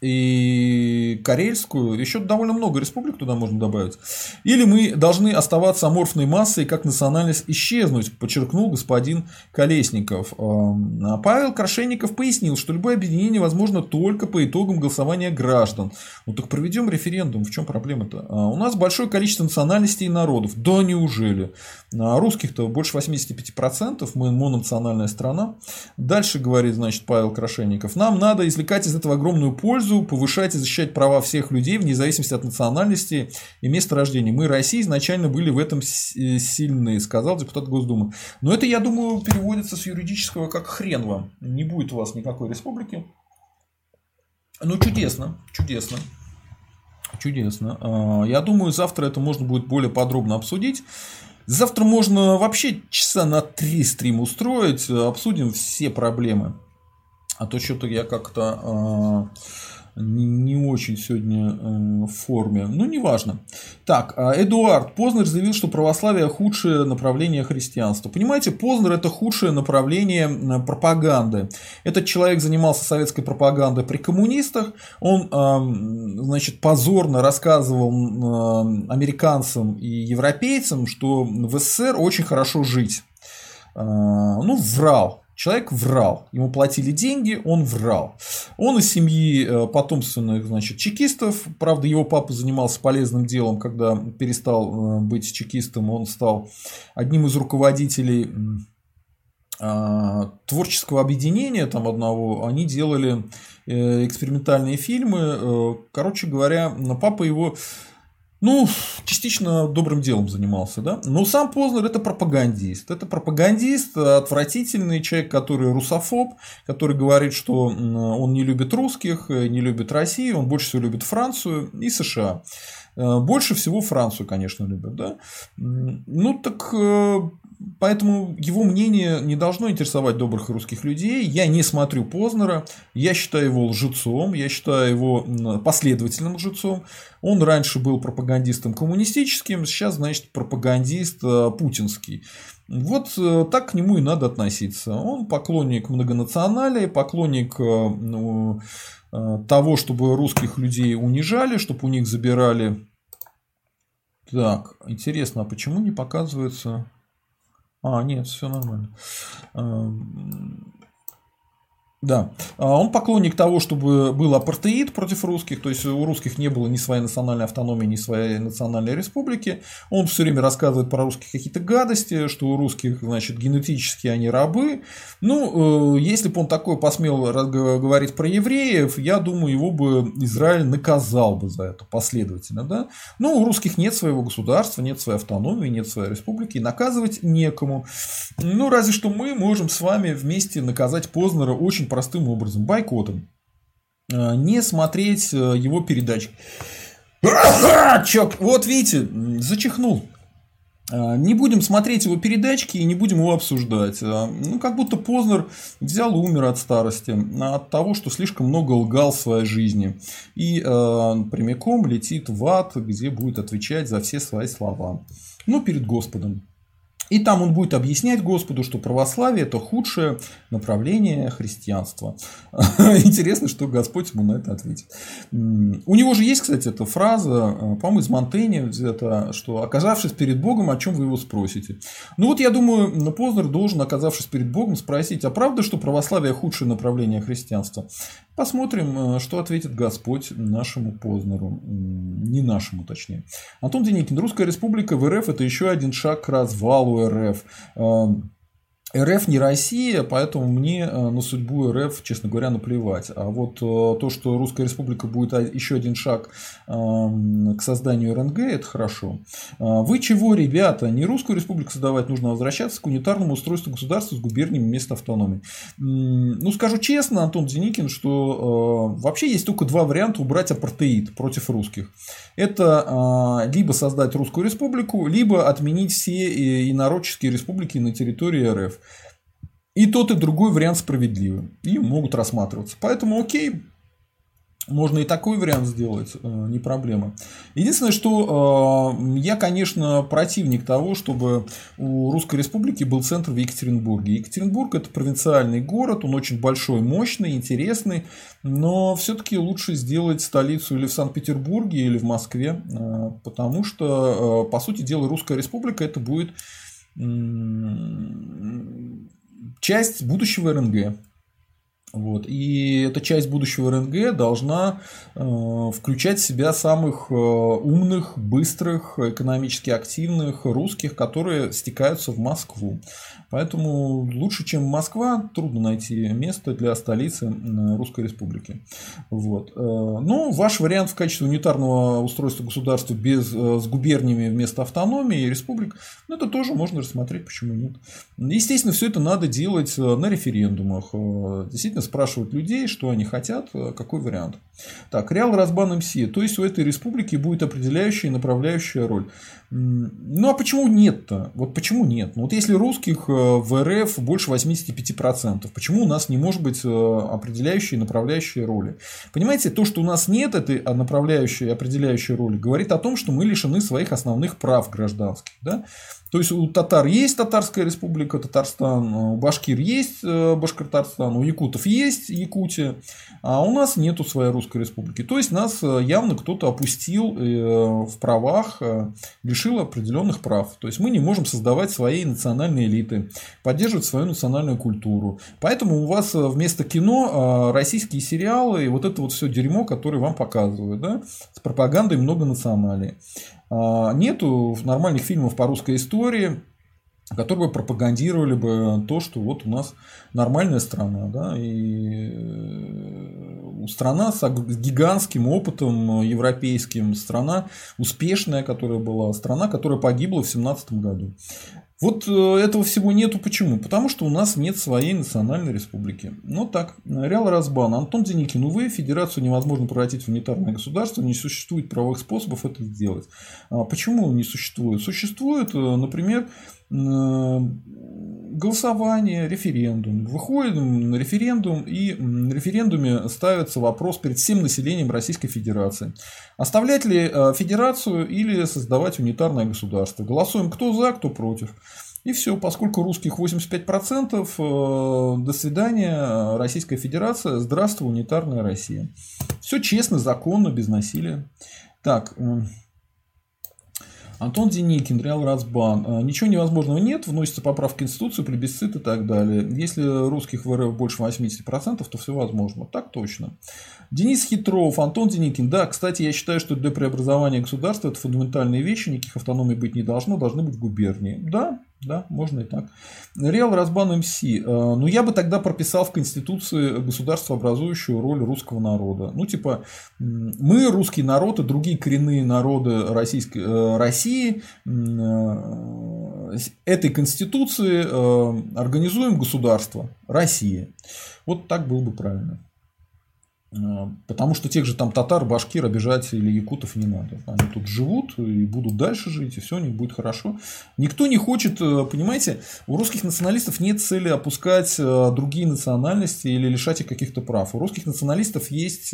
И Карельскую, еще довольно много республик туда можно добавить. Или мы должны оставаться аморфной массой, как национальность исчезнуть, подчеркнул господин Колесников. А Павел Крашенников пояснил, что любое объединение возможно только по итогам голосования граждан. Ну так проведем референдум, в чем проблема-то? А у нас большое количество национальностей и народов. Да неужели? А русских-то больше 85%, мы мононациональная страна. Дальше говорит, значит, Павел Крашенников, нам надо извлекать из этого огромную пользу, пользу, повышать и защищать права всех людей вне зависимости от национальности и места рождения. Мы, Россия, изначально были в этом э, сильны, сказал депутат Госдумы. Но это, я думаю, переводится с юридического как хрен вам. Не будет у вас никакой республики. Ну, чудесно, чудесно. Чудесно. А, я думаю, завтра это можно будет более подробно обсудить. Завтра можно вообще часа на три стрим устроить, обсудим все проблемы. А то что-то я как-то а, не очень сегодня э, в форме. Ну, неважно. Так, а Эдуард Познер заявил, что православие худшее направление христианства. Понимаете, Познер это худшее направление пропаганды. Этот человек занимался советской пропагандой при коммунистах. Он, значит, позорно рассказывал американцам и европейцам, что в СССР очень хорошо жить. А, ну, врал. Человек врал, ему платили деньги, он врал. Он из семьи э, потомственных значит, чекистов, правда его папа занимался полезным делом, когда перестал э, быть чекистом, он стал одним из руководителей а, творческого объединения там одного, они делали э, экспериментальные фильмы. Короче говоря, папа его ну, частично добрым делом занимался, да. Но сам Познер это пропагандист. Это пропагандист, отвратительный человек, который русофоб, который говорит, что он не любит русских, не любит Россию, он больше всего любит Францию и США. Э, больше всего Францию, конечно, любят, да. Ну, так э, Поэтому его мнение не должно интересовать добрых русских людей. Я не смотрю Познера, я считаю его лжецом, я считаю его последовательным лжецом. Он раньше был пропагандистом коммунистическим, сейчас, значит, пропагандист э, путинский. Вот так к нему и надо относиться. Он поклонник многонационалии, поклонник ну, того, чтобы русских людей унижали, чтобы у них забирали. Так, интересно, а почему не показывается а, нет, все нормально. Да. А он поклонник того, чтобы был апартеид против русских, то есть у русских не было ни своей национальной автономии, ни своей национальной республики. Он все время рассказывает про русских какие-то гадости, что у русских, значит, генетически они рабы. Ну, э, если бы он такое посмел говорить про евреев, я думаю, его бы Израиль наказал бы за это последовательно. Да? Но у русских нет своего государства, нет своей автономии, нет своей республики, и наказывать некому. Ну, разве что мы можем с вами вместе наказать Познера очень простым образом, бойкотом. Э, не смотреть э, его передачи. Чок, вот видите, зачихнул. А, не будем смотреть его передачки и не будем его обсуждать. Ну, как будто Познер взял и умер от старости, от того, что слишком много лгал в своей жизни. И э, прямиком летит в ад, где будет отвечать за все свои слова. Ну, перед Господом. И там он будет объяснять Господу, что православие – это худшее направление христианства. Интересно, что Господь ему на это ответит. У него же есть, кстати, эта фраза, э, по-моему, из Монтэня, это, что «оказавшись перед Богом, о чем вы его спросите?». Ну вот я думаю, Познер должен, оказавшись перед Богом, спросить, а правда, что православие – худшее направление христианства? Посмотрим, э, что ответит Господь нашему Познеру. Не нашему, точнее. Антон Деникин. Русская республика в РФ – это еще один шаг к развалу РФ. РФ не Россия, поэтому мне э, на судьбу РФ, честно говоря, наплевать. А вот э, то, что Русская Республика будет еще один шаг эм, к созданию РНГ, это хорошо. Э, вы чего, ребята? Не Русскую Республику создавать, нужно возвращаться к унитарному устройству государства с губерниями вместо автономии. Ну, скажу честно, Антон Деникин, что вообще есть только два варианта убрать апартеид против русских. Это либо создать Русскую Республику, либо отменить все инородческие республики на территории РФ. И тот, и другой вариант справедливы. И могут рассматриваться. Поэтому окей, можно и такой вариант сделать, э, не проблема. Единственное, что э, я, конечно, противник того, чтобы у Русской Республики был центр в Екатеринбурге. Екатеринбург это провинциальный город, он очень большой, мощный, интересный, но все-таки лучше сделать столицу или в Санкт-Петербурге, или в Москве, э, потому что, по сути дела, Русская Республика это будет часть будущего РНГ. Вот. И эта часть будущего РНГ должна э, включать в себя самых э, умных, быстрых, экономически активных русских, которые стекаются в Москву. Поэтому лучше, чем Москва, трудно найти место для столицы Русской Республики. Вот. Э, но ваш вариант в качестве унитарного устройства государства без, э, с губерниями вместо автономии и республик, ну, это тоже можно рассмотреть, почему нет. Естественно, все это надо делать э, на референдумах. Действительно спрашивать людей, что они хотят, какой вариант. Так, Реал Разбан МС. То есть у этой республики будет определяющая и направляющая роль. Ну а почему нет-то? Вот почему нет? Ну, вот если русских в РФ больше 85%. Почему у нас не может быть э, определяющей и направляющей роли? Понимаете, то, что у нас нет этой направляющей и определяющей роли, говорит о том, что мы лишены своих основных прав гражданских. Да? То есть у татар есть Татарская республика Татарстан, у башкир есть э, Башкортостан, у якутов есть Якутия, а у нас нету своей русской республики. То есть нас э, явно кто-то опустил в правах, лишил определенных прав. То есть мы не можем создавать свои национальные элиты, поддерживать свою национальную культуру. Поэтому у вас э, вместо кино э, российские сериалы и вот это вот все дерьмо, которое вам показывают, да, с пропагандой многонационалии. А, нету нормальных фильмов по русской истории, которые бы пропагандировали бы то, что вот у нас нормальная страна, да, и э, страна с гигантским опытом европейским, страна успешная, которая была, страна, которая погибла в 17 году. Вот э, этого всего нету. Почему? Потому что у нас нет своей национальной республики. Ну так, Реал Разбан. Антон Деникин. Увы, федерацию невозможно превратить в унитарное государство. Не существует правовых способов это сделать. А почему не существует? Существует, э, например, голосование, референдум. Выходим на референдум, и на референдуме ставится вопрос перед всем населением Российской Федерации. Оставлять ли э, федерацию или создавать унитарное государство? Голосуем кто за, кто против. И все, поскольку русских 85%, э, до свидания, Российская Федерация, здравствуй, унитарная Россия. Все честно, законно, без насилия. Так, Антон Деникин, Реал Разбан. А, ничего невозможного нет, вносится поправка в Конституцию, плебисцит и так далее. Если русских в РФ больше 80%, то все возможно. Так точно. Денис Хитров, Антон Деникин. Да, кстати, я считаю, что для преобразования государства это фундаментальные вещи, никаких автономий быть не должно, должны быть губернии. Да, да, можно и так. Реал Разбан МС. Э, ну, я бы тогда прописал в Конституции государство образующую роль русского народа. Ну, типа, мы, русский народ и другие коренные народы Российской, э, России э, этой Конституции организуем государство России. Вот так было бы правильно. Э, потому что тех же там татар, башкир обижать или якутов не надо. Они тут живут и будут дальше жить, и все у них будет хорошо. Никто не хочет, э, понимаете, у русских националистов нет цели опускать э, другие национальности или лишать их каких-то прав. У русских националистов есть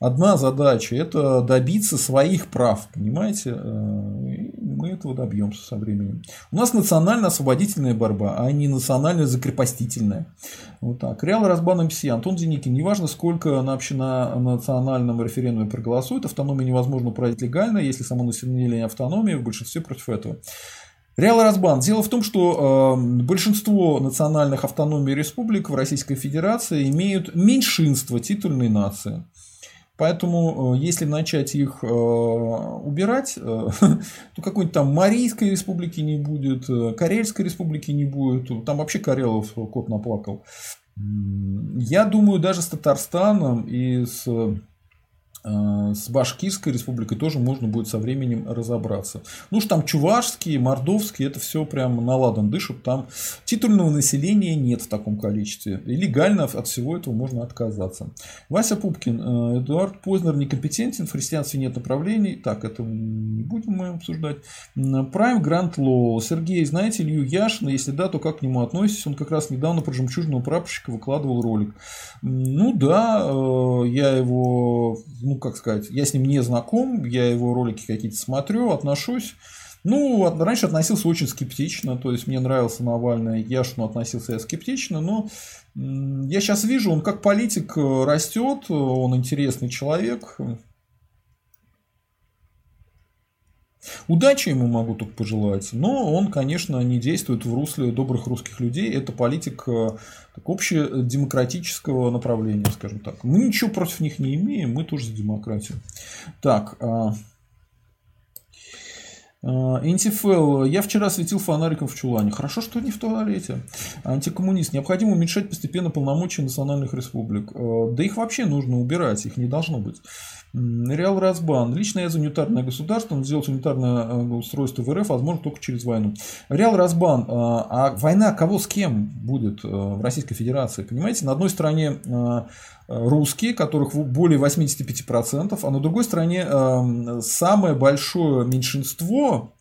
одна задача – это добиться своих прав, понимаете? Мы этого добьемся со временем. У нас национально-освободительная борьба, а не национально-закрепостительная. Вот так. Реал Разбан МС, Антон Деникин. Неважно, сколько на общенациональном референдуме проголосует, автономию невозможно проводить легально, если само население автономии в большинстве против этого. Реал Разбан. Дело в том, что э, большинство национальных автономий республик в Российской Федерации имеют меньшинство титульной нации. Поэтому, э, если начать их э, убирать, э, то какой-нибудь там Марийской республики не будет, Карельской республики не будет. Там вообще Карелов кот наплакал. Я думаю, даже с Татарстаном и с с Башкирской республикой тоже можно будет со временем разобраться. Ну что там чувашские, мордовские, это все прям наладан дышат. Там титульного населения нет в таком количестве. И легально от всего этого можно отказаться. Вася Пупкин, э, Эдуард Познер некомпетентен, в христианстве нет направлений. Так, это не будем мы обсуждать. Прайм Грант Лоу. Сергей, знаете Илью Яшина? Если да, то как к нему относитесь? Он как раз недавно про жемчужного прапорщика выкладывал ролик. Ну да, э, я его ну, как сказать, я с ним не знаком, я его ролики какие-то смотрю, отношусь. Ну, раньше относился очень скептично, то есть мне нравился Навальный, Яшину относился я скептично, но я сейчас вижу, он как политик э, растет, он интересный человек, Удачи ему могу только пожелать, но он, конечно, не действует в русле добрых русских людей. Это политик э, так, общедемократического направления, скажем так. Мы ничего против них не имеем, мы тоже за демократию. Так, а, Интифел. Я вчера светил фонариком в чулане. Хорошо, что не в туалете. Антикоммунист. Необходимо уменьшать постепенно полномочия национальных республик. Э, да их вообще нужно убирать, их не должно быть. Реал Разбан. Лично я за унитарное государство, но сделать унитарное э, устройство в РФ возможно только через войну. Реал Разбан. Э, а война кого с кем будет в Российской Федерации? Понимаете, на одной стороне русские, которых более 85%, а на другой стороне эм, самое большое меньшинство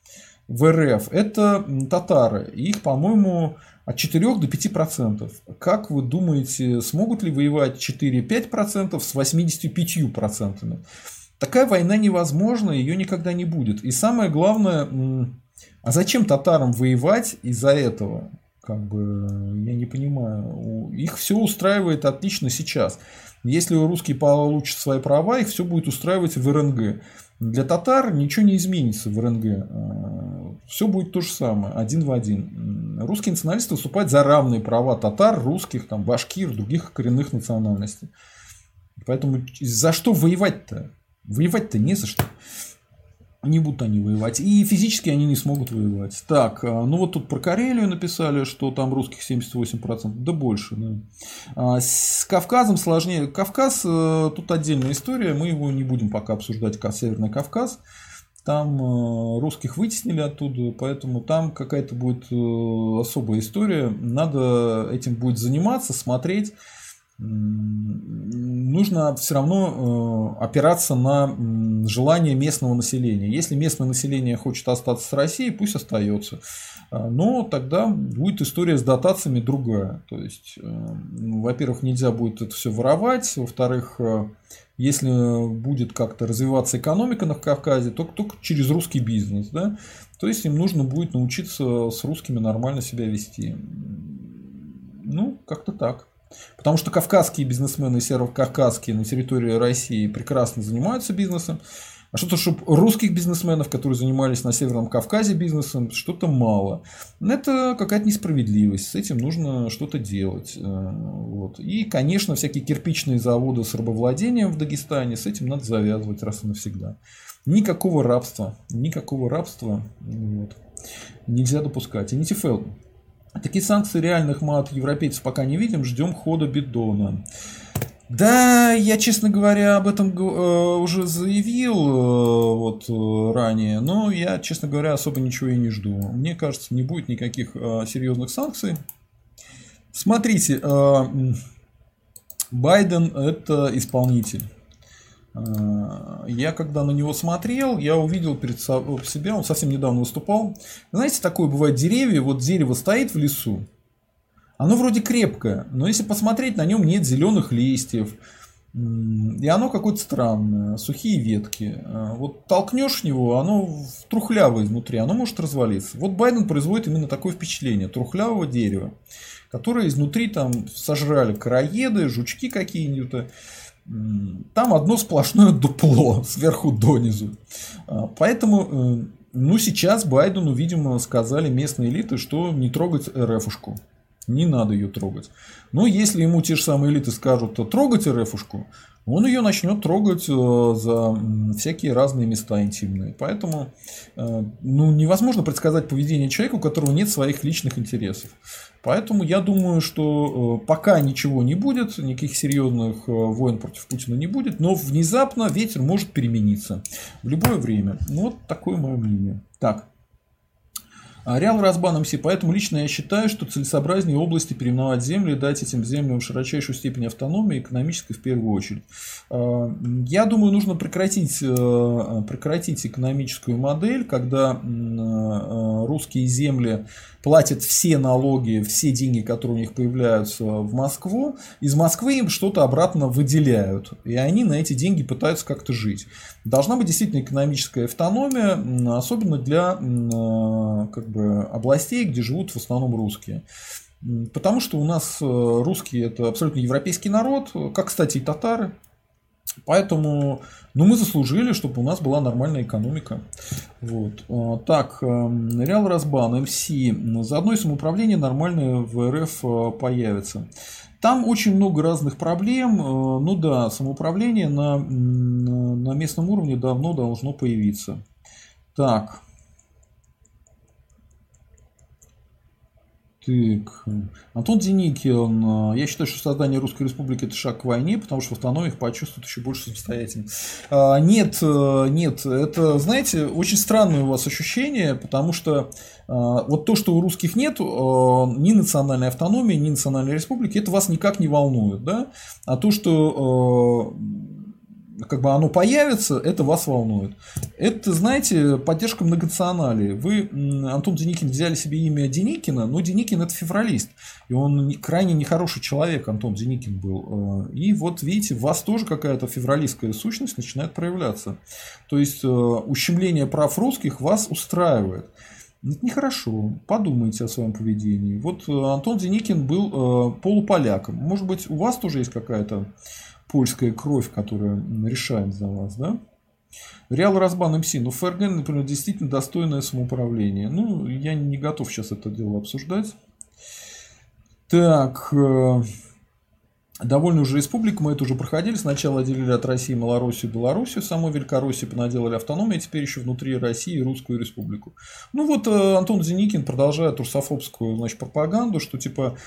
в РФ это татары. Их, по-моему, от 4 до 5%. Как вы думаете, смогут ли воевать 4-5% с 85%? Такая война невозможна, ее никогда не будет. И самое главное, а зачем татарам воевать из-за этого? Как бы, я не понимаю. Их все устраивает отлично сейчас. Если русские получат свои права, их все будет устраивать в РНГ. Для татар ничего не изменится в РНГ. Э, все будет то же самое, один в один. Русские националисты выступают за равные права татар, русских, там, башкир, других коренных национальностей. Поэтому за что воевать-то? Воевать-то не за что не будут они воевать. И физически они не смогут воевать. Так, а, ну вот тут про Карелию написали, что там русских 78%, да больше. Да. А, с Кавказом сложнее. Кавказ, э, тут отдельная история, мы его не будем пока обсуждать, как Северный Кавказ. Там э, русских вытеснили оттуда, поэтому там какая-то будет э, особая история. Надо этим будет заниматься, смотреть нужно все равно э, опираться на желание местного населения. Если местное население хочет остаться с Россией, пусть остается. А, но тогда будет история с дотациями другая. То есть, э, ну, во-первых, нельзя будет это все воровать. Во-вторых, э, если будет как-то развиваться экономика на Кавказе, то только через русский бизнес. Да? То есть им нужно будет научиться с русскими нормально себя вести. Ну, как-то так. Потому что кавказские бизнесмены, серо-кавказские на территории России прекрасно занимаются бизнесом. А что-то, чтобы русских бизнесменов, которые занимались на Северном Кавказе бизнесом, что-то мало. Это какая-то несправедливость. С этим нужно что-то делать. Э, вот. И, конечно, всякие кирпичные заводы с рабовладением в Дагестане, с этим надо завязывать раз и навсегда. Никакого рабства. Никакого рабства вот, нельзя допускать. И Нитифел, Такие санкции реальных мы от европейцев пока не видим, ждем хода бидона. Да, я, честно говоря, об этом э, уже заявил э, вот э, ранее, но я, честно говоря, особо ничего и не жду. Мне кажется, не будет никаких серьезных санкций. Смотрите, Байден это исполнитель. Э, я когда на него смотрел, я увидел перед себя, он совсем недавно выступал. Знаете, такое бывает деревья, вот дерево стоит в лесу, оно вроде крепкое, но если посмотреть, на нем нет зеленых листьев, и оно какое-то странное, сухие ветки. Э, вот толкнешь него, оно трухлявое изнутри, оно может развалиться. Вот Байден производит именно такое впечатление трухлявого дерева, которое изнутри там сожрали короеды, жучки какие-нибудь. Там одно сплошное дупло сверху донизу. А, поэтому, э, ну, сейчас Байдену, видимо, сказали местные элиты, что не трогать РФушку. Не надо ее трогать. Но если ему те же самые элиты скажут трогать РФушку, он ее начнет трогать э, за всякие разные места интимные. Поэтому э, ну, невозможно предсказать поведение человека, у которого нет своих личных интересов. Поэтому я думаю, что э, пока ничего не будет, никаких серьезных войн против Путина не будет, но внезапно ветер может перемениться в любое время. Ну, вот такое мое мнение. Так. А Реал Разбан МС, поэтому лично я считаю, что целесообразнее области переименовать земли и дать этим землям широчайшую степень автономии, экономической в первую очередь. А, я думаю, нужно прекратить, э, прекратить экономическую модель, когда э, русские земли платят все налоги, все деньги, которые у них появляются в Москву, из Москвы им что-то обратно выделяют, и они на эти деньги пытаются как-то жить. Должна быть действительно экономическая автономия, особенно для как бы, областей, где живут в основном русские. Потому что у нас э, русские это абсолютно европейский народ, как, кстати, и татары. Поэтому ну, мы заслужили, чтобы у нас была нормальная экономика. Вот. А, так, эм, Реал Разбан, МС. Заодно и самоуправление нормальное в РФ э, появится. Там очень много разных проблем. Э, ну да, самоуправление на, на местном уровне давно должно появиться. Так. Так. Антон Деникин. Я считаю, что создание Русской Республики это шаг к войне, потому что в автономии их почувствуют еще больше самостоятельно. А, нет, э, нет, это, знаете, очень странное у вас ощущение, потому что а, вот то, что у русских нет э, ни национальной автономии, ни национальной республики, это вас никак не волнует, да? А то, что э, как бы оно появится, это вас волнует. Это, знаете, поддержка многонационалии. Вы, Антон Деникин, взяли себе имя Деникина, но Деникин это февралист. И он крайне нехороший человек, Антон Деникин был. Э, и вот видите, в вас тоже какая-то февралистская сущность начинает проявляться. То есть э, ущемление прав русских вас устраивает. Это нехорошо. Подумайте о своем поведении. Вот э, Антон Деникин был полуполяком. Может быть, у вас тоже есть какая-то польская кровь, которая решает за вас, да? Реал Разбан МС. Ну, ФРГ, например, действительно достойное самоуправление. Ну, я не готов сейчас это дело обсуждать. Так, э, довольно уже республика, мы это уже проходили. Сначала отделили от России Малороссию Белоруссию, саму Великороссию понаделали автономию, а теперь еще внутри России Русскую республику. Ну вот э, Антон Зеникин продолжает русофобскую значит, пропаганду, что типа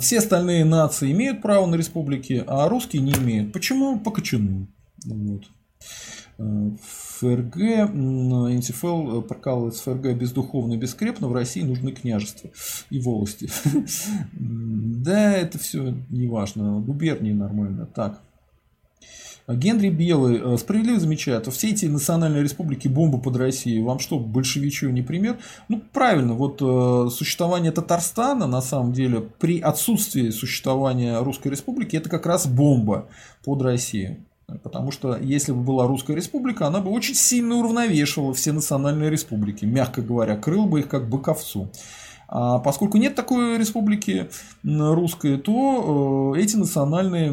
все остальные нации имеют право на республики, а русские не имеют. Почему? По кочану. Вот. Э, ФРГ, НТФЛ э, прокалывает ФРГ бездуховно и бескрепно, в России нужны княжества и волости. Да, это все не важно. Губернии нормально. Так. Генри Белый э, справедливо замечает, все эти национальные республики бомбы под Россией, вам что, большевичью не пример? Ну, правильно, вот существование Татарстана, на самом деле, при отсутствии существования Русской Республики, это как раз бомба под Россию. Потому что если бы была Русская Республика, она бы очень сильно уравновешивала все национальные республики, мягко говоря, крыл бы их как бы ковцу. А поскольку нет такой республики русской, то э, эти национальные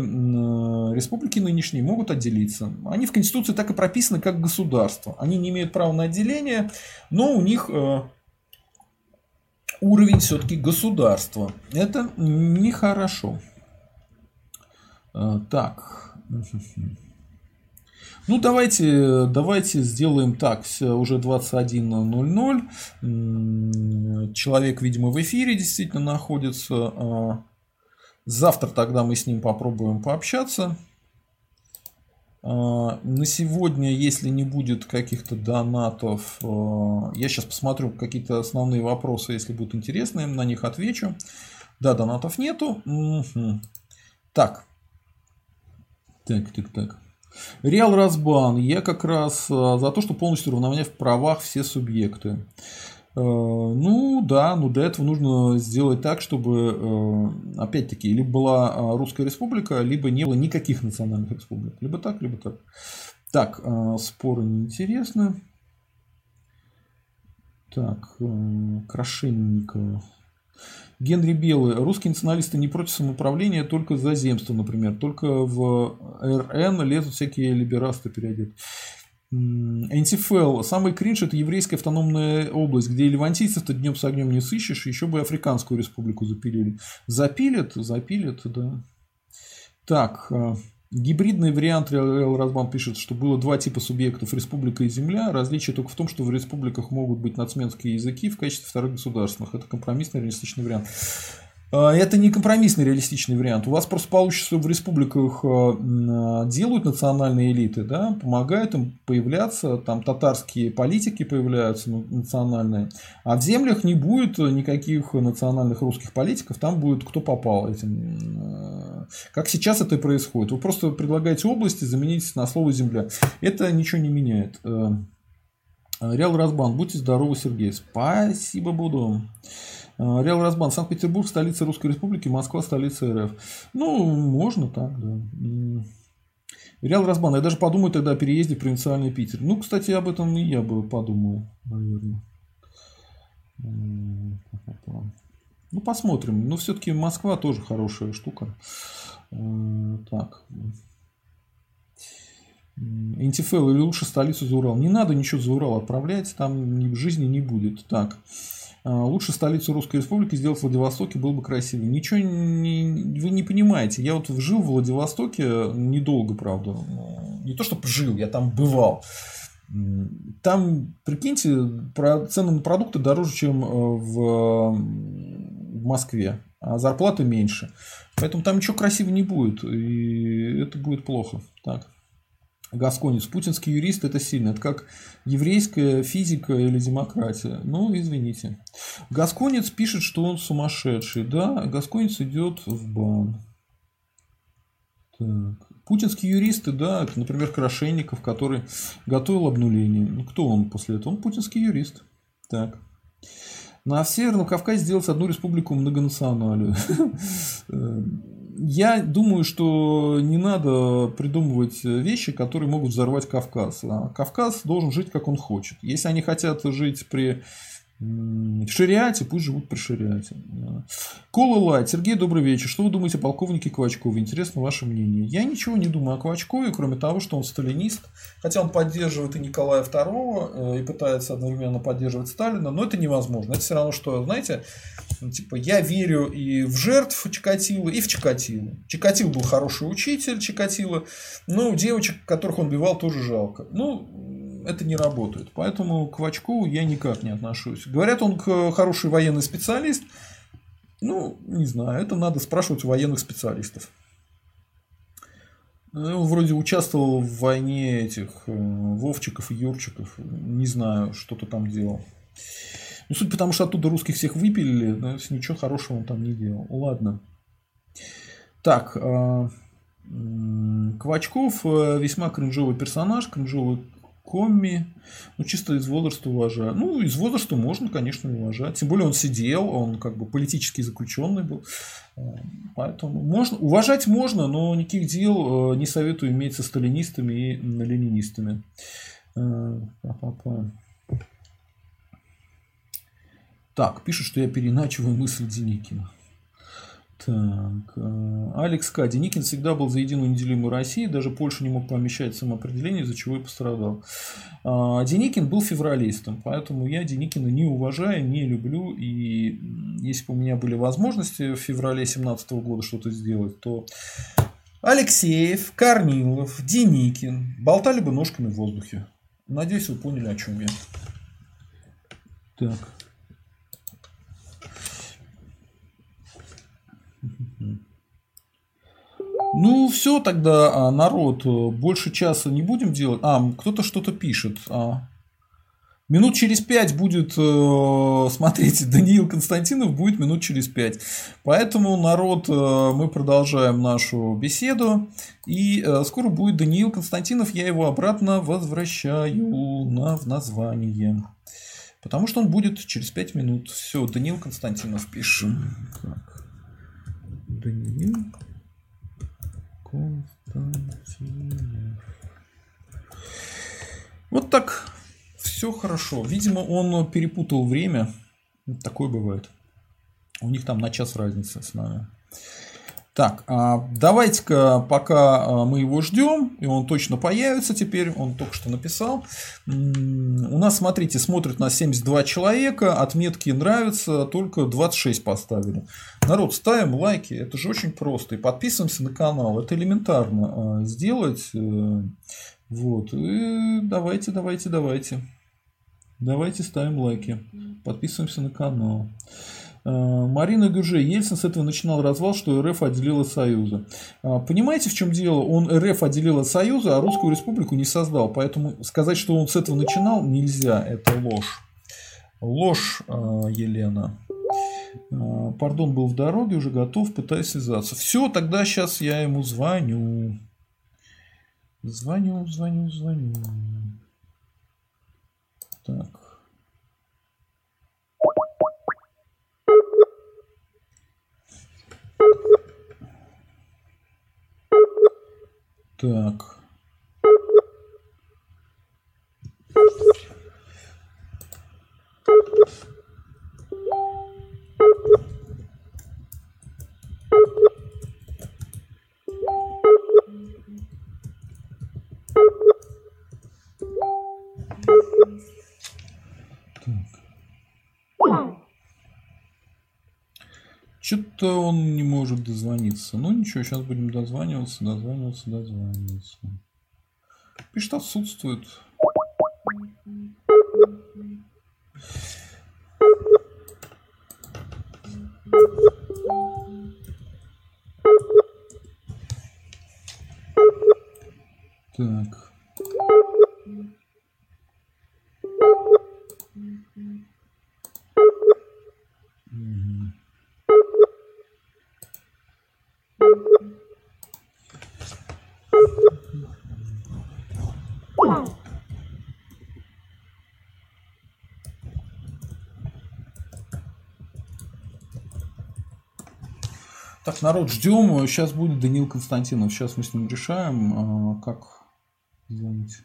республики нынешние могут отделиться. Они в Конституции так и прописаны как государство. Они не имеют права на отделение, но у них э, уровень все-таки государства. Это нехорошо. Э, так. Ну, давайте, давайте сделаем так. Уже 21.00. Человек, видимо, в эфире действительно находится. А, завтра тогда мы с ним попробуем пообщаться. А, на сегодня, если не будет каких-то донатов, а, я сейчас посмотрю какие-то основные вопросы, если будут интересные, на них отвечу. Да, донатов нету. Так, Так, так, так. Реал Разбан. Я как раз э, за то, что полностью равновнять в правах все субъекты. Э, ну да, ну для этого нужно сделать так, чтобы, э, опять-таки, либо была Русская Республика, либо не было никаких национальных республик. Либо так, либо так. Так, споры неинтересны. Так, Крашенникова. Генри Белый. Русские националисты не против самоуправления, только за земство, например. Только в РН лезут всякие либерасты переодеть. НТФЛ. Самый кринж это еврейская автономная область, где левантийцев-то днем с огнем не сыщешь, еще бы Африканскую республику запилили. Запилят, запилят, да. Так, э, Гибридный вариант Реал Разбан пишет, что было два типа субъектов – республика и земля. Различие только в том, что в республиках могут быть нацменские языки в качестве вторых государственных. Это компромиссный реалистичный вариант. А, это не компромиссный реалистичный вариант. У вас просто получится, что в республиках а, а, делают национальные элиты, да, помогают им появляться, там татарские политики появляются национальные, а в землях не будет никаких национальных русских политиков, там будет кто попал этим. Как сейчас это и происходит. Вы просто предлагаете области заменить на слово земля. Это ничего не меняет. Реал Разбан, будьте здоровы, Сергей. Спасибо, буду. А, Реал Разбан. Санкт-Петербург, столица Русской Республики, Москва, столица РФ. Ну, можно так, да. Реал Разбан. Я даже подумаю тогда о переезде в провинциальный Питер. Ну, кстати, об этом и я бы подумал, наверное. Ну, посмотрим. Но все-таки Москва тоже хорошая штука. А, так. НТФЛ или лучше столицу за Урал. Не надо ничего за Урал отправлять, там в жизни не будет. Так. А, лучше столицу Русской Республики сделать в Владивостоке было бы красивее. Ничего не, вы не понимаете. Я вот жил в Владивостоке недолго, правда. Не то, чтобы жил, я там бывал. Там, прикиньте, цены на продукты дороже, чем э, в Москве, а зарплаты меньше. Поэтому там ничего красивого не будет, и это будет плохо. Так. Гасконец. Путинский юрист это сильно. Это как еврейская физика или демократия. Ну, извините. Гасконец пишет, что он сумасшедший. Да, Гасконец идет в бан. Так. Путинские юристы, да, например, Крашенников, который готовил обнуление. Ну, кто он после этого? Он путинский юрист. Так. На Северном Кавказе сделать одну республику многонациональную. я думаю, что не надо придумывать вещи, которые могут взорвать Кавказ. А Кавказ должен жить, как он хочет. Если они хотят жить при в шариате, пусть живут при шариате. Кола Лайт. Сергей, добрый вечер. Что вы думаете о полковнике Квачкове? Интересно ваше мнение. Я ничего не думаю о Квачкове, кроме того, что он сталинист. Хотя он поддерживает и Николая II, э, и пытается одновременно поддерживать Сталина, но это невозможно. Это все равно, что, знаете, типа, я верю и в жертв Чикатило, и в Чикатило. Чикатило был хороший учитель, Чикатило. Но девочек, которых он убивал, тоже жалко. Ну, это не работает. Поэтому к Вачкову я никак не отношусь. Говорят, он хороший военный специалист. Ну, не знаю, это надо спрашивать у военных специалистов. Ну, вроде участвовал в войне этих э, Вовчиков и Юрчиков. Не знаю, что-то там делал. Ну, суть потому, что оттуда русских всех выпилили, но ничего хорошего он там не делал. Ладно. Так, э, Квачков э, весьма кринжовый персонаж, кринжовый Комми, ну, чисто из возраста уважаю. Ну, из возраста можно, конечно, уважать. Тем более он сидел, он как бы политический заключенный был. Э, поэтому можно, уважать можно, но никаких дел э, не советую иметь со сталинистами и ленинистами. Э, так, пишут, что я переначиваю мысль Деникина. Так, э, Алекс К. Деникин всегда был за единую неделимую Россию, даже Польша не мог помещать самоопределение, из-за чего и пострадал. А, Деникин был февралистом, поэтому я Деникина не уважаю, не люблю, и если бы у меня были возможности в феврале 2017 года что-то сделать, то Алексеев, Корнилов, Деникин болтали бы ножками в воздухе. Надеюсь, вы поняли, о чем я. Так. Ну, все тогда, а, народ, больше часа не будем делать. А, кто-то что-то пишет. А, Минут через пять будет, э, смотрите, Даниил Константинов будет минут через пять. Поэтому, народ, э, мы продолжаем нашу беседу. И э, скоро будет Даниил Константинов, я его обратно возвращаю на, в название. Потому что он будет через пять минут. Все, Даниил Константинов пишем. Так. Даниил Константинов. Вот так все хорошо. Видимо, он перепутал время. Такое бывает. У них там на час разница с нами. Так, а, давайте-ка, пока а, мы его ждем, и он точно появится теперь, он только что написал. У нас, смотрите, смотрит на 72 человека, отметки нравятся, только 26 поставили. Народ, ставим лайки, это же очень просто. И подписываемся на канал, это элементарно а, сделать. Э, вот, и давайте, давайте, давайте. Давайте ставим лайки, подписываемся на канал. Э, Марина Гюже. Ельцин с этого начинал развал, что РФ отделил от Союза. Э, понимаете, в чем дело? Он РФ отделил от Союза, а Русскую Республику не создал. Поэтому сказать, что он с этого начинал, нельзя. Это ложь. Ложь, э, Елена. Пардон, был в дороге, уже готов, пытаюсь связаться. Все, тогда сейчас я ему звоню. Звоню, звоню, звоню. Так. Так. Что-то он не может дозвониться. Ну ничего, сейчас будем дозваниваться, дозваниваться, дозваниваться. Пишет, отсутствует. Так. Народ, ждем. Сейчас будет Данил Константинов. Сейчас мы с ним решаем, а, как звонить.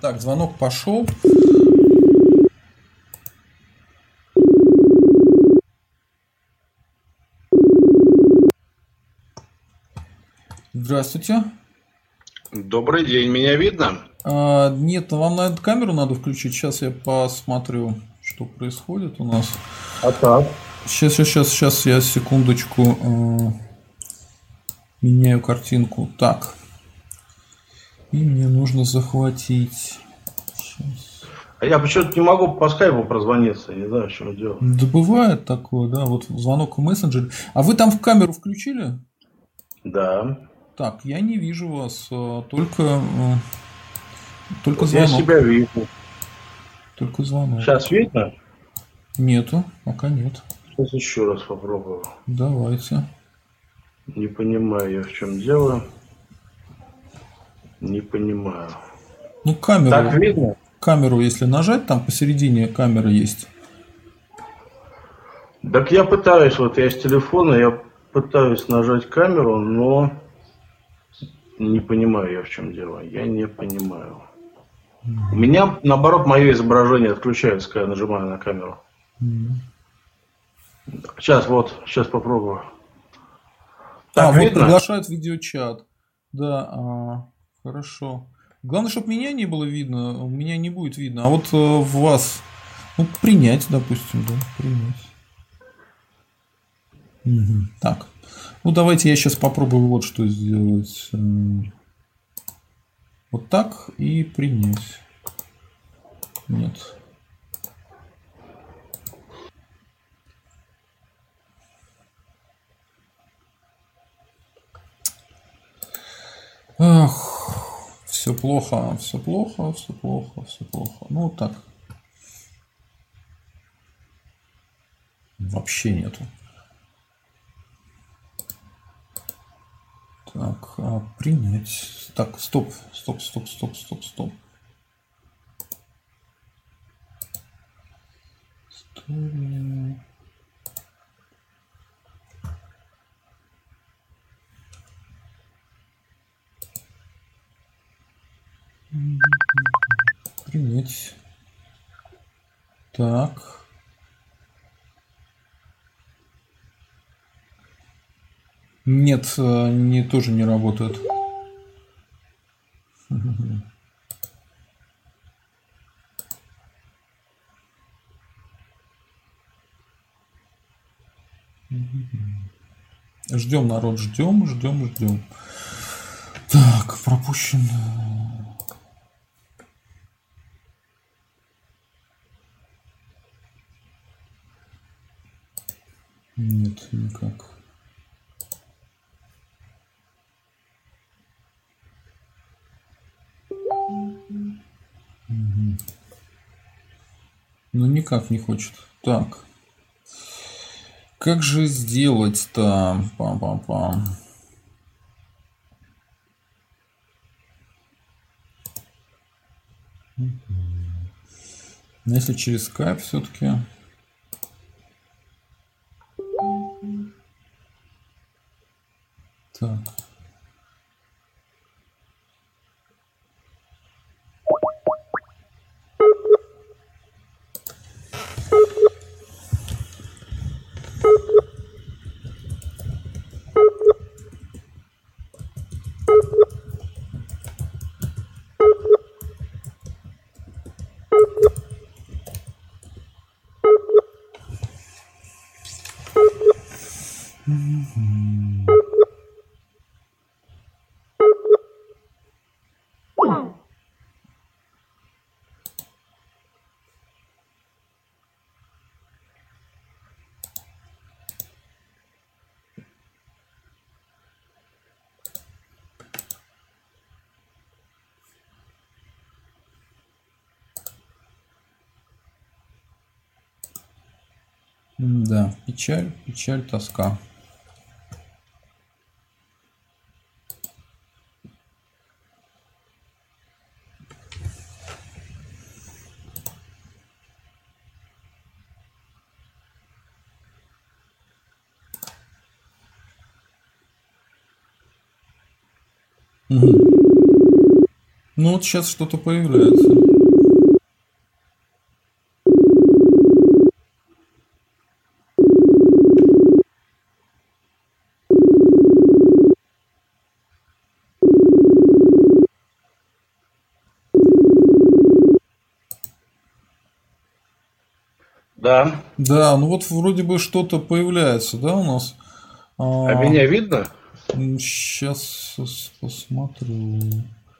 Так, звонок пошел. Здравствуйте. Добрый день, меня видно? А, нет, вам, на эту камеру надо включить. Сейчас я посмотрю, что происходит у нас. А так? Сейчас, сейчас, сейчас, сейчас я секундочку э, меняю картинку. Так. И мне нужно захватить. Сейчас. А я почему-то не могу по скайпу прозвониться, не знаю, в чем дело. Да бывает такое, да, вот звонок в мессенджере. А вы там в камеру включили? Да. Так, я не вижу вас, а, только, а, только звонок. Я себя вижу. Только звонок. Сейчас видно? Нету, пока нет. Сейчас еще раз попробую. Давайте. Не понимаю я, в чем дело. Не понимаю. Ну, камеру, Так видно? камеру, если нажать, там посередине камера есть. Так я пытаюсь, вот я с телефона, я пытаюсь нажать камеру, но не понимаю я, в чем дело. Я не понимаю. У меня, наоборот, мое изображение отключается, когда я нажимаю на камеру. Сейчас, вот, сейчас попробую. а, Так вот видно? приглашают в видеочат. Да, а, хорошо. Главное, чтобы меня не было видно, у меня не будет видно. А вот э, в вас, ну, принять, допустим, да, принять. Мгм, Так, ну давайте я сейчас попробую вот что сделать. М, Вот так и принять. Нет. Ах, все плохо, все плохо, все плохо, все плохо. Ну вот так. Вообще нету. Так, а, принять. Так, стоп, стоп, стоп, стоп, стоп, стоп. Принять. Так. Нет, э, не тоже не работает. Ждем, народ, ждем, ждем, ждем. Так, пропущено. Нет, никак. Ну, никак не хочет. Так. Как же сделать-то? Пам-пам-пам. Ну, если через скайп все-таки. Так. Да, печаль, печаль, тоска. Ну вот сейчас что-то появляется. Да. Да, ну вот вроде бы что-то появляется, да, у нас. А меня видно? Сейчас посмотрю.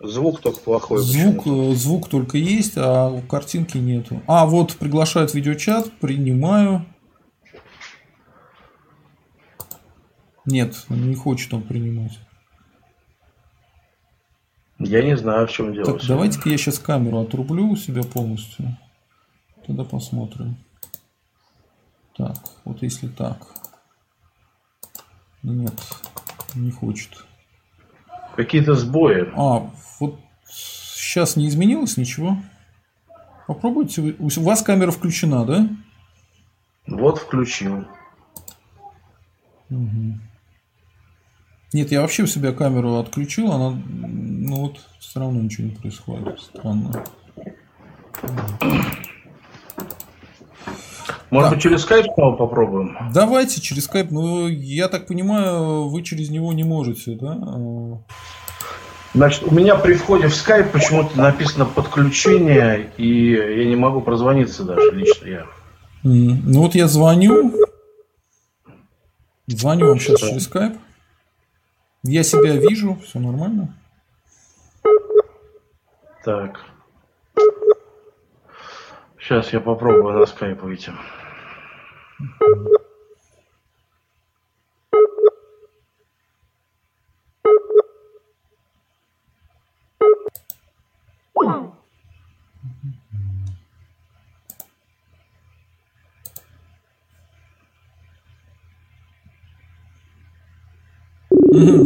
Звук только плохой. Звук, э, звук только есть, а картинки нету. А, вот приглашают видеочат, принимаю. Нет, не хочет он принимать. Я не знаю, в чем дело. Так, давайте-ка я сейчас камеру отрублю у себя полностью. Тогда посмотрим. Так, вот если так. Нет, не хочет. Какие-то сбои. А, вот сейчас не изменилось ничего? Попробуйте. У вас камера включена, да? Вот включил. Угу. Нет, я вообще у себя камеру отключил, она, ну вот, все равно ничего не происходит. Странно. Может да. быть, через скайп снова попробуем? Давайте через скайп. Но я так понимаю, вы через него не можете, да? Значит, у меня при входе в скайп почему-то написано подключение, и я не могу прозвониться даже лично я. Ну вот я звоню. Звоню вам сейчас через скайп. Я себя вижу, все нормально. Так. Сейчас я попробую на скайп выйти.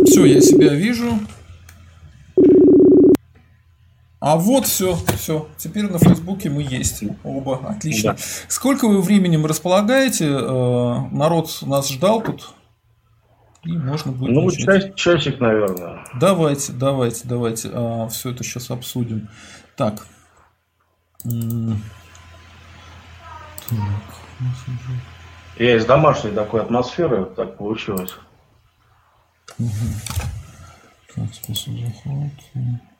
Все, я себя вижу. А вот все, все. Теперь на Фейсбуке мы есть. Оба. Отлично. Да. Сколько вы временем располагаете? Э, народ нас ждал тут. И можно будет. Ну, час, часик, наверное. Давайте, давайте, давайте. А, все это сейчас обсудим. Так. так. Я из домашней такой атмосферы так получилось. Угу. Так, способ захвата.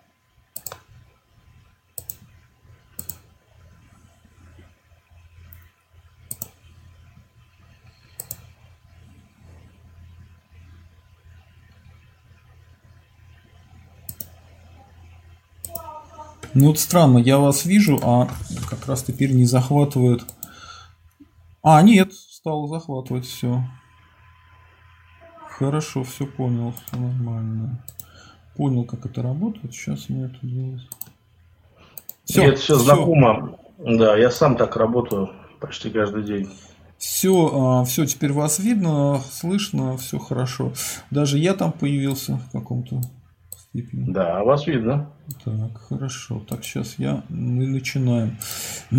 Ну вот странно, я вас вижу, а как раз теперь не захватывает. А, нет, стало захватывать все. Хорошо, все понял, все нормально. Понял, как это работает. Сейчас мы это делаем. Все, это все, все знакомо. Да, я сам так работаю почти каждый день. Все, а, все, теперь вас видно, слышно, все хорошо. Даже я там появился в каком-то степени. Да, вас видно. Так, хорошо. Так, сейчас я мы начинаем.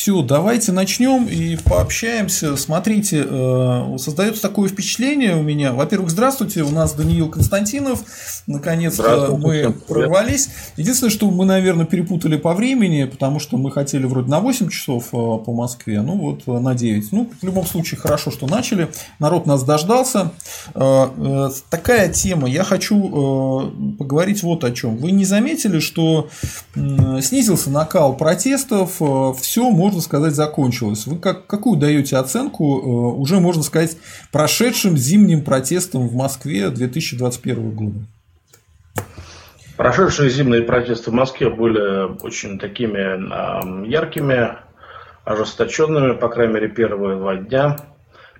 Все, давайте начнем и пообщаемся. Смотрите, э, создается такое впечатление у меня. Во-первых, здравствуйте, у нас Даниил Константинов. Наконец-то мы прорвались. Единственное, что мы, наверное, перепутали по времени, потому что мы хотели вроде на 8 часов э, по Москве, ну вот э, на 9. Ну, в любом случае, хорошо, что начали. Народ нас дождался. Такая тема. Я хочу поговорить вот о чем. Вы не заметили, что снизился накал протестов, все можно сказать, закончилась. Вы как, какую даете оценку э, уже, можно сказать, прошедшим зимним протестам в Москве 2021 года? Прошедшие зимние протесты в Москве были очень такими яркими, ожесточенными, по крайней мере, первые два дня,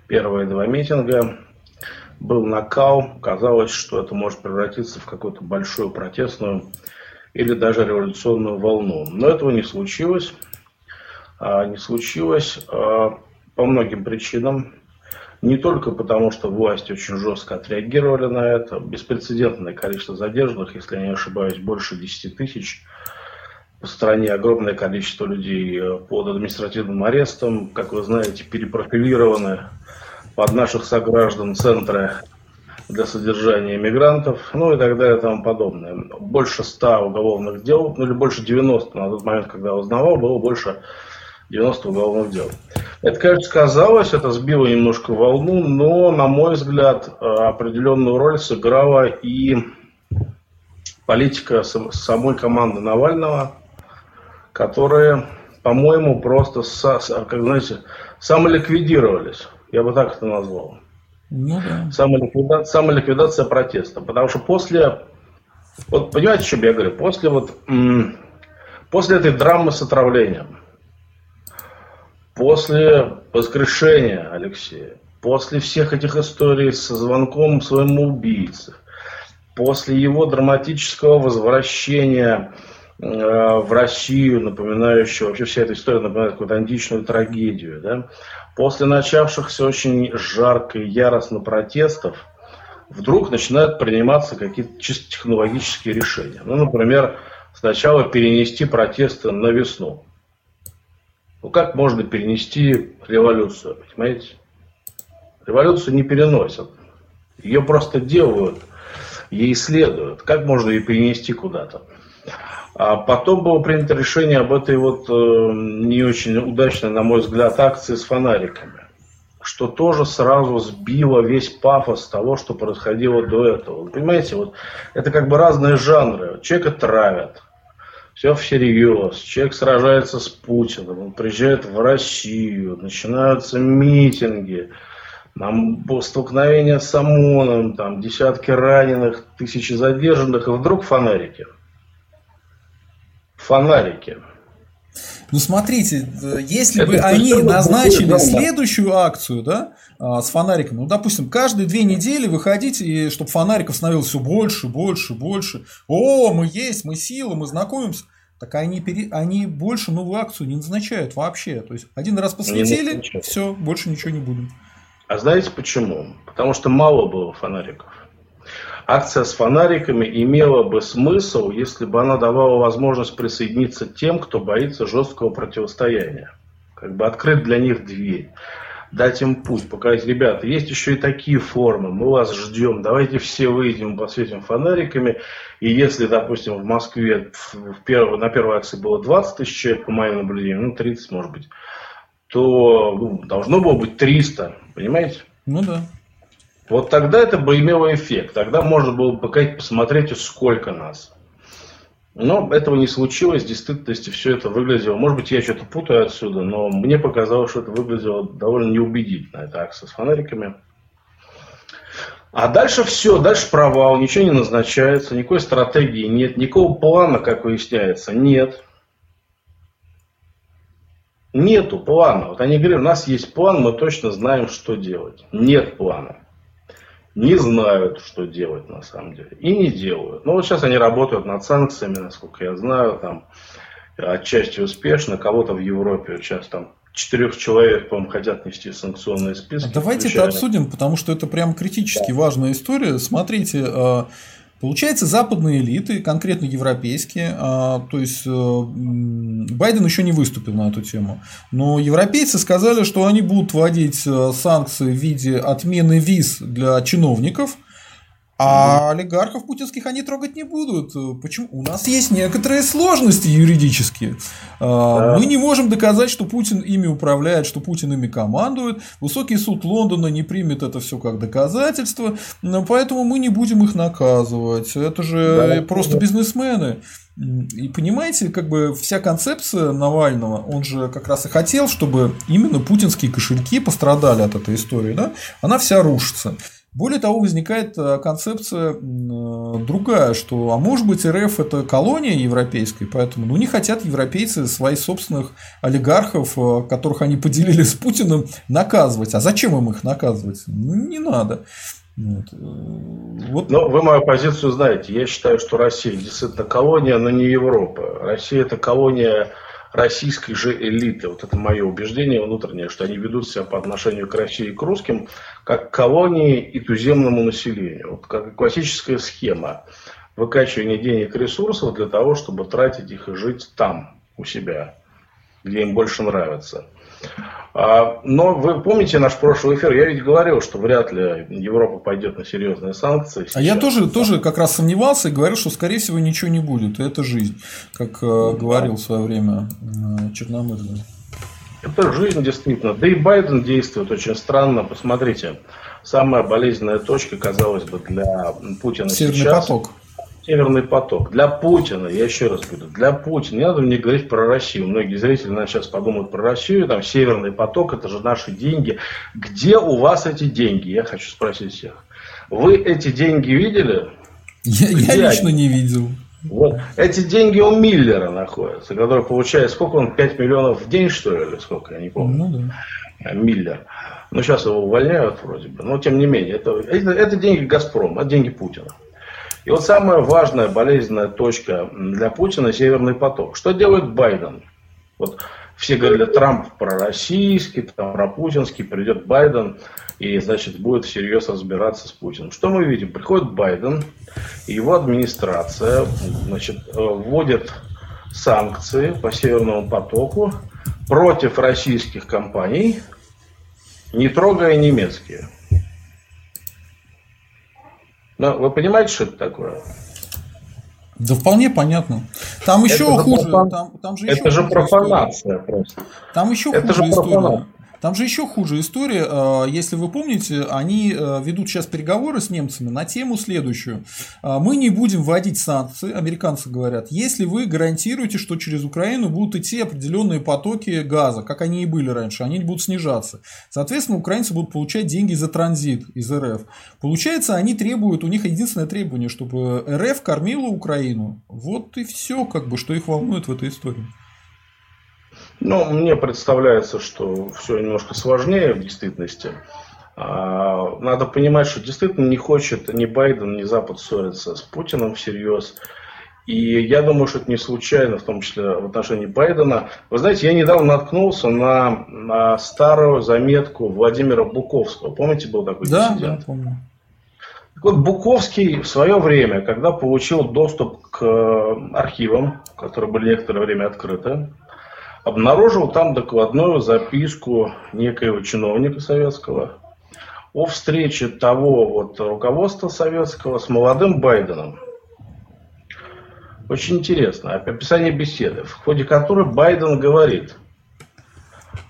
первые два митинга. Был накал, казалось, что это может превратиться в какую-то большую протестную или даже революционную волну. Но этого не случилось. А, не случилось а, по многим причинам. Не только потому, что власти очень жестко отреагировали на это. Беспрецедентное количество задержанных, если я не ошибаюсь, больше 10 тысяч. По стране огромное количество людей э, под административным арестом. Как вы знаете, перепрофилированы под наших сограждан центры для содержания мигрантов, ну и так далее и тому подобное. Больше 100 уголовных дел, ну или больше 90 на тот момент, когда я узнавал, было больше 90 уголовных дел. Это, конечно, сказалось, это сбило немножко волну, но, на мой взгляд, э, определенную роль сыграла и политика самой команды Навального, которые, по-моему, просто, как знаете, самоликвидировались. Я бы так это назвал. Ну, да. самоликвидация, самоликвидация протеста. Потому что после, вот понимаете, что я говорю, после вот, после этой драмы с отравлением, после воскрешения Алексея, после всех этих историй со звонком своему убийце, после его драматического возвращения э, в Россию, напоминающего, вообще вся эта история напоминает какую-то античную трагедию, да, после начавшихся очень жарко и яростно протестов, вдруг начинают приниматься какие-то чисто технологические решения. Ну, например, сначала перенести протесты на весну. Ну, как можно перенести революцию, понимаете? Революцию не переносят. Ее просто делают – ей следует. Как можно ее перенести куда-то? А потом было принято решение об этой вот э, не очень удачной, на мой взгляд, акции с фонариками. Что тоже сразу сбило весь пафос того, что происходило до этого. Понимаете, вот это как бы разные жанры. Человека травят, все всерьез. Человек сражается с Путиным, он приезжает в Россию, начинаются митинги, там столкновение с ОМОНом, там десятки раненых, тысячи задержанных, и вдруг фонарики. Фонарики. Ну смотрите, если бы они назначили следующую акцию, да, а, с фонариком, ну допустим, каждые две недели выходить, и чтобы фонариков становилось все больше, больше, больше. О, мы есть, мы сила, мы знакомимся. Так они, пере... они больше новую акцию не назначают вообще. То есть один раз посветили, все, больше ничего не будем. А знаете почему? Потому что мало было фонариков. Акция с фонариками имела бы смысл, если бы она давала возможность присоединиться тем, кто боится жесткого противостояния. Как бы открыть для них дверь, дать им путь, показать, ребята, есть еще и такие формы, мы вас ждем, давайте все выйдем, посветим фонариками. И если, допустим, в Москве в первой, на первой акции было 20 тысяч человек, по моим наблюдениям, ну 30 может быть, то ну, должно было быть 300, понимаете? Ну да. Вот тогда это бы имело эффект. Тогда можно было бы посмотреть, сколько нас. Но этого не случилось. В действительности все это выглядело... Может быть, я что-то путаю отсюда, но мне показалось, что это выглядело довольно неубедительно. Это акция с фонариками. А дальше все, дальше провал, ничего не назначается, никакой стратегии нет, никакого плана, как выясняется, нет. Нету плана. Вот они говорят, у нас есть план, мы точно знаем, что делать. Нет плана. Не знают, что делать на самом деле. И не делают. Но вот сейчас они работают над санкциями, насколько я знаю, там отчасти успешно. Кого-то в Европе сейчас там четырех человек, по-моему, хотят нести санкционные списки. Давайте включая... это обсудим, потому что это прям критически да. важная история. Смотрите, а, Получается, западные элиты, конкретно европейские, а, то есть э, Байден еще не выступил на эту тему, но европейцы сказали, что они будут вводить э, санкции в виде отмены виз для чиновников – а олигархов путинских они трогать не будут. Почему? У нас есть некоторые сложности юридические. А, да. Мы не можем доказать, что Путин ими управляет, что Путин ими командует. Высокий суд Лондона не примет это все как доказательство, поэтому мы не будем их наказывать. Это же да, просто бизнесмены. И понимаете, как бы вся концепция Навального, он же как раз и хотел, чтобы именно путинские кошельки пострадали от этой истории, да? Она вся рушится. Более того, возникает э, концепция э, другая, что, а может быть, РФ это колония европейская, поэтому ну, не хотят европейцы своих собственных олигархов, э, которых они поделили с Путиным, наказывать. А зачем им их наказывать? Ну, не надо. Вот. Вот. Но вы мою позицию знаете. Я считаю, что Россия действительно колония, но не Европа. Россия это колония российской же элиты. Вот это мое убеждение внутреннее, что они ведут себя по отношению к России и к русским, как к колонии и туземному населению. Вот как классическая схема выкачивания денег и ресурсов для того, чтобы тратить их и жить там, у себя, где им больше нравится. А, но вы помните наш прошлый эфир? Я ведь говорил, что вряд ли Европа пойдет на серьезные санкции. Сейчас. А я тоже, тоже как раз сомневался и говорил, что скорее всего ничего не будет. Это жизнь, как э, говорил в свое время э, Черномырдин. Это жизнь действительно. Да и Байден действует очень странно. Посмотрите, самая болезненная точка, казалось бы, для Путина Северный сейчас. поток. Северный поток. Для Путина, я еще раз говорю, для Путина, не надо мне говорить про Россию. Многие зрители наверное, сейчас подумают про Россию, там Северный поток, это же наши деньги. Где у вас эти деньги? Я хочу спросить всех. Вы эти деньги видели? Я, я лично не видел. Вот. Эти деньги у Миллера находятся, который получает, сколько он, 5 миллионов в день, что ли, или сколько, я не помню. Ну, да. Э, Миллер. Ну, сейчас его увольняют вроде бы, но тем не менее, это, это, это деньги Газпрома, это деньги Путина. И вот самая важная болезненная точка для Путина – Северный поток. Что делает Байден? Вот все говорили, Трамп пророссийский, там, пропутинский, придет Байден и, значит, будет всерьез разбираться с Путиным. Что мы видим? Приходит Байден, и его администрация, значит, э, вводит санкции по Северному потоку против российских компаний, не трогая немецкие. Но вы понимаете, что это такое? Да вполне понятно. Там еще это хуже. Профан... Там, там же это же профанация история. просто. Там еще это хуже история. Там же еще хуже история. Э, если вы помните, они э, ведут сейчас переговоры с немцами на тему следующую. Э, мы не будем вводить санкции, американцы говорят, если вы гарантируете, что через Украину будут идти определенные потоки газа, как они и были раньше, они будут снижаться. Соответственно, украинцы будут получать деньги за транзит из РФ. Получается, они требуют, у них единственное требование, чтобы РФ кормила Украину. Вот и все, как бы, что их волнует в этой истории. Ну, мне представляется, что все немножко сложнее в действительности. А, надо понимать, что действительно не хочет ни Байден, ни Запад ссориться с Путиным всерьез. И я думаю, что это не случайно, в том числе в отношении Байдена. Вы знаете, я недавно наткнулся на, на старую заметку Владимира Буковского. Помните, был такой да, диссидент? Да, помню. Так вот, Буковский в свое время, когда получил доступ к архивам, которые были некоторое время открыты, обнаружил там докладную записку некоего чиновника советского о встрече того вот руководства советского с молодым Байденом. Очень интересно. Описание беседы, в ходе которой Байден говорит,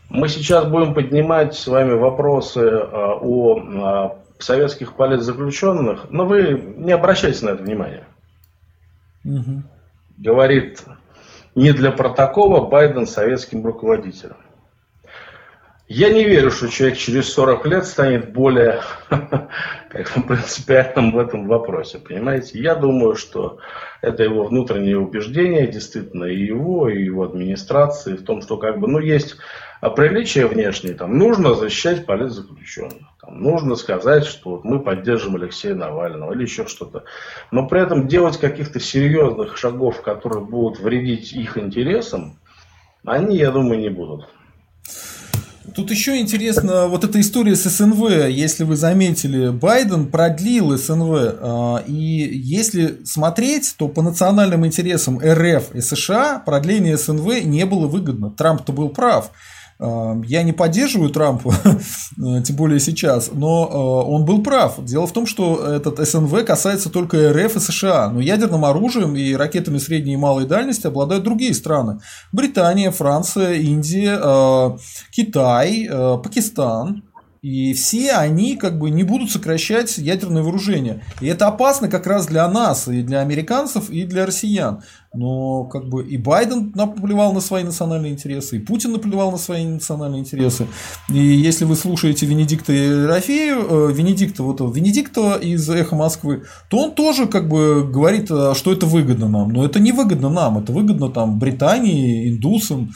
мы сейчас будем поднимать с вами вопросы а, о а, советских политзаключенных, но вы не обращайте на это внимания. Угу. Говорит не для протокола Байден советским руководителем. Я не верю, что человек через 40 лет станет более как бы, принципиальным в этом вопросе. Понимаете? Я думаю, что это его внутреннее убеждение, действительно, и его, и его администрации, в том, что как бы, ну, есть приличие внешнее, там, нужно защищать политзаключенных. Там, нужно сказать, что вот мы поддерживаем Алексея Навального или еще что-то. Но при этом делать каких-то серьезных шагов, которые будут вредить их интересам, они, я думаю, не будут. Тут еще интересно, вот эта история с СНВ, если вы заметили, Байден продлил СНВ, а, и если смотреть, то по национальным интересам РФ и США продление СНВ не было выгодно. Трамп-то был прав. Я не поддерживаю Трампа, э, тем более сейчас, но э, он был прав. Дело в том, что этот СНВ касается только РФ и США, но ядерным оружием и ракетами средней и малой дальности обладают другие страны. Британия, Франция, Индия, э, Китай, Пакистан. И все они как бы не будут сокращать ядерное вооружение. И это опасно как раз для нас, и для американцев, и для россиян. Но как бы и Байден наплевал на свои национальные интересы, и Путин наплевал на свои национальные интересы. И если вы слушаете Венедикта Ерофею, э, Венедикта, вот Венедикта из «Эхо Москвы», то он тоже как бы говорит, э, что это выгодно нам. Но это не выгодно нам, это выгодно там Британии, индусам,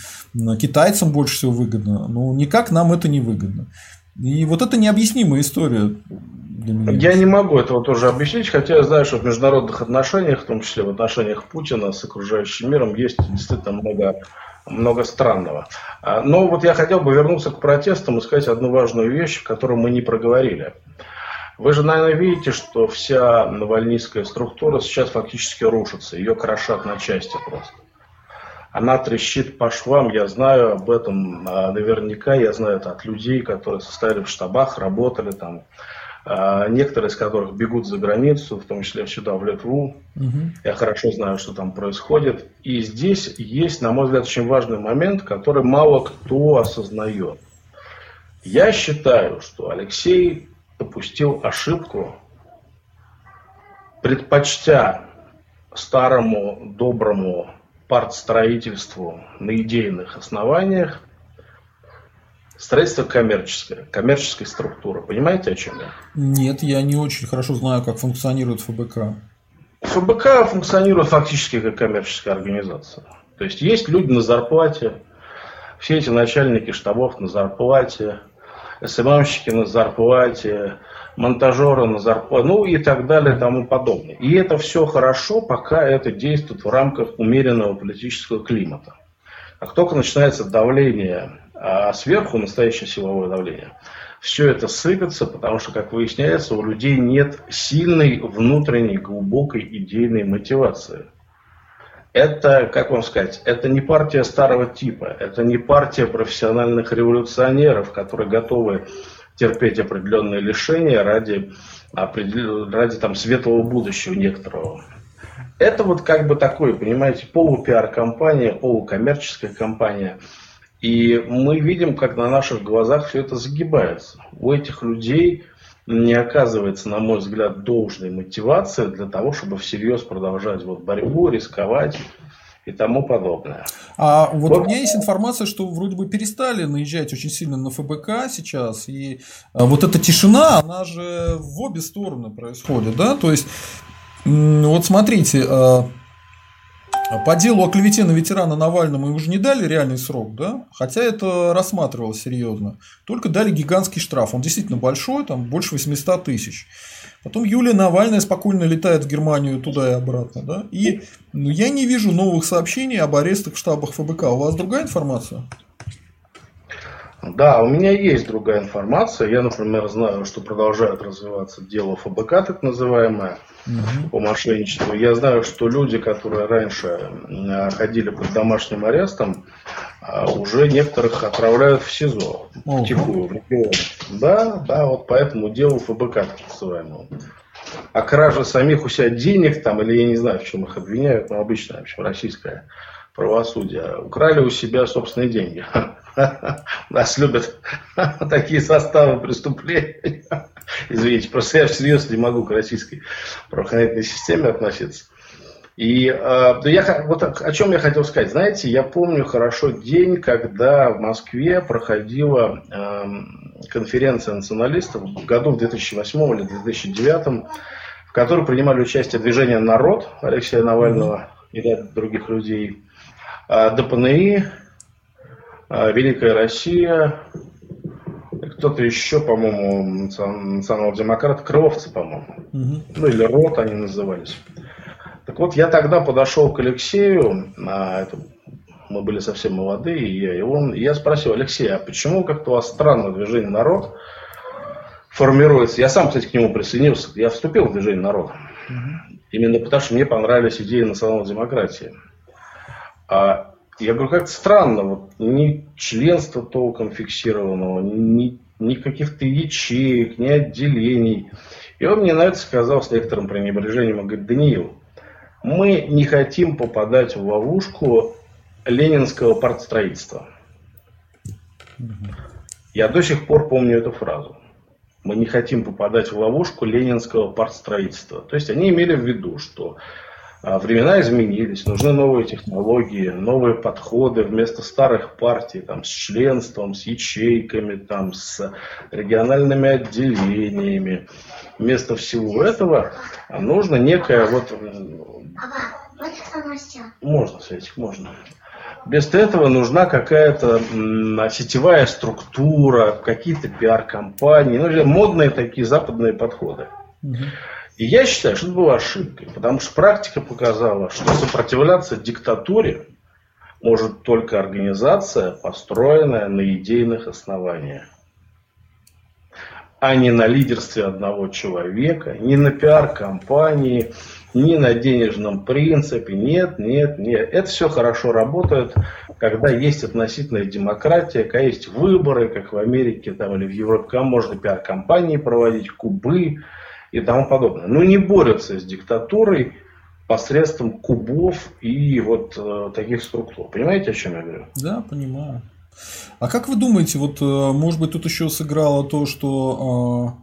китайцам больше всего выгодно. Но никак нам это не выгодно. И вот это необъяснимая история. Я не могу этого тоже объяснить, хотя я знаю, что в международных отношениях, в том числе в отношениях Путина с окружающим миром, есть действительно много, много странного. А, но вот я хотел бы вернуться к протестам и сказать одну важную вещь, которую мы не проговорили. Вы же, наверное, видите, что вся навальнистская структура сейчас фактически рушится, ее крошат на части просто она трещит по швам, я знаю об этом а, наверняка, я знаю это от людей, которые состояли в штабах, работали там, а, некоторые из которых бегут за границу, в том числе сюда, в Литву. Угу. Я хорошо знаю, что там происходит. И здесь есть, на мой взгляд, очень важный момент, который мало кто осознает. Я считаю, что Алексей допустил ошибку, предпочтя старому доброму партстроительству на идейных основаниях строительство коммерческое, коммерческая структура. Понимаете, о чем я? Нет, я не очень хорошо знаю, как функционирует ФБК. ФБК функционирует фактически как коммерческая организация. То есть есть люди на зарплате, все эти начальники штабов на зарплате, СММщики на зарплате, монтажеры на зарплате, ну и так далее тому подобное. И это все хорошо, пока это действует в рамках умеренного политического климата. Как только начинается давление а сверху, настоящее силовое давление, все это сыпется, потому что, как выясняется, у людей нет сильной внутренней глубокой идейной мотивации. Это, как вам сказать, это не партия старого типа, это не партия профессиональных революционеров, которые готовы терпеть определенные лишения ради, ради там, светлого будущего некоторого. Это вот как бы такой, понимаете, полупиар-компания, полукоммерческая компания – и мы видим, как на наших глазах все это загибается. У этих людей не оказывается, на мой взгляд, должной мотивации для того, чтобы всерьез продолжать вот борьбу, рисковать и тому подобное. А вот, вот у меня есть информация, что вроде бы перестали наезжать очень сильно на ФБК сейчас, и а, вот эта тишина, она же в обе стороны происходит, да, то есть вот смотрите, а, по делу о клевете на ветерана Навального мы уже не дали реальный срок, да? Хотя это рассматривалось серьезно. Только дали гигантский штраф. Он действительно большой, там больше 800 тысяч. Потом Юлия Навальная спокойно летает в Германию туда и обратно, да? И ну, я не вижу новых сообщений об арестах в штабах ФБК. У вас другая информация? Да, у меня есть другая информация. Я, например, знаю, что продолжает развиваться дело ФБК, так называемое, угу. по мошенничеству. Я знаю, что люди, которые раньше ходили под домашним арестом, а, уже некоторых отправляют в СИЗО, угу. в тихую, в регион. Да, да, вот по этому делу ФБК, так называемому. А кража самих у себя денег там, или я не знаю, в чем их обвиняют, но обычно, в общем, российское правосудие, украли у себя собственные деньги. Нас любят такие составы преступлений. Извините, просто я всерьез не могу к российской правоохранительной системе относиться. И э, я, вот о чем я хотел сказать. Знаете, я помню хорошо день, когда в Москве проходила э, конференция националистов в году в 2008 или 2009, в которой принимали участие движение «Народ» Алексея Навального и ряд других людей, э, ДПНИ, Великая Россия, кто-то еще, по-моему, национал-демократ, Крыловцы, по-моему. Угу. Ну или РОТ они назывались. Так вот, я тогда подошел к Алексею, а это, мы были совсем молодые, и я, и он, и я спросил, Алексей, а почему как-то у вас странно движение «Народ» формируется? Я сам, кстати, к нему присоединился, я вступил в движение «Народ». Угу. Именно потому, что мне понравились идеи национальной демократии. А я говорю, как-то странно, вот ни членства толком фиксированного, ни, ни каких-то ячеек, ни отделений. И он мне на это сказал с некоторым пренебрежением, он говорит, Даниил, мы не хотим попадать в ловушку ленинского партстроительства. Я до сих пор помню эту фразу. Мы не хотим попадать в ловушку ленинского партстроительства. То есть они имели в виду, что времена изменились, нужны новые технологии, новые подходы вместо старых партий там, с членством, с ячейками, там, с региональными отделениями. Вместо всего этого нужно некое вот... Можно, Светик, можно. Вместо этого нужна какая-то сетевая структура, какие-то пиар-компании, ну, модные такие западные подходы. Угу. И я считаю, что это была ошибкой, потому что практика показала, что сопротивляться диктатуре может только организация, построенная на идейных основаниях, а не на лидерстве одного человека, не на пиар-компании, не на денежном принципе. Нет, нет, нет. Это все хорошо работает, когда есть относительная демократия, когда есть выборы, как в Америке там, или в Европе, когда можно пиар-компании проводить, кубы, и тому подобное. Но не борются с диктатурой посредством кубов и вот э, таких структур. Понимаете, о чем я говорю? Да, понимаю. А как вы думаете, вот, э, может быть, тут еще сыграло то, что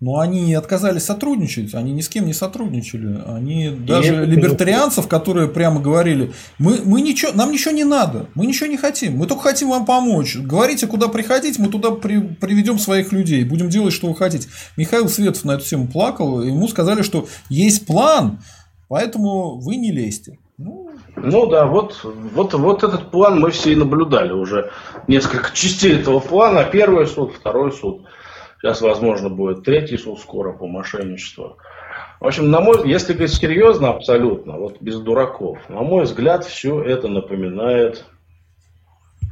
Но они отказались сотрудничать, они ни с кем не сотрудничали. Они даже и либертарианцев, которые прямо говорили, мы, мы ничего, нам ничего не надо, мы ничего не хотим, мы только хотим вам помочь. Говорите, куда приходить, мы туда при, приведем своих людей, будем делать, что вы хотите. Михаил Светов на эту тему плакал, ему сказали, что есть план, поэтому вы не лезьте. Ну, ну да, вот, вот, вот этот план мы все и наблюдали уже. Несколько частей этого плана. Первый суд, второй суд. Сейчас, возможно, будет третий суд скоро по мошенничеству. В общем, на мой, если говорить серьезно, абсолютно, вот без дураков, на мой взгляд, все это напоминает,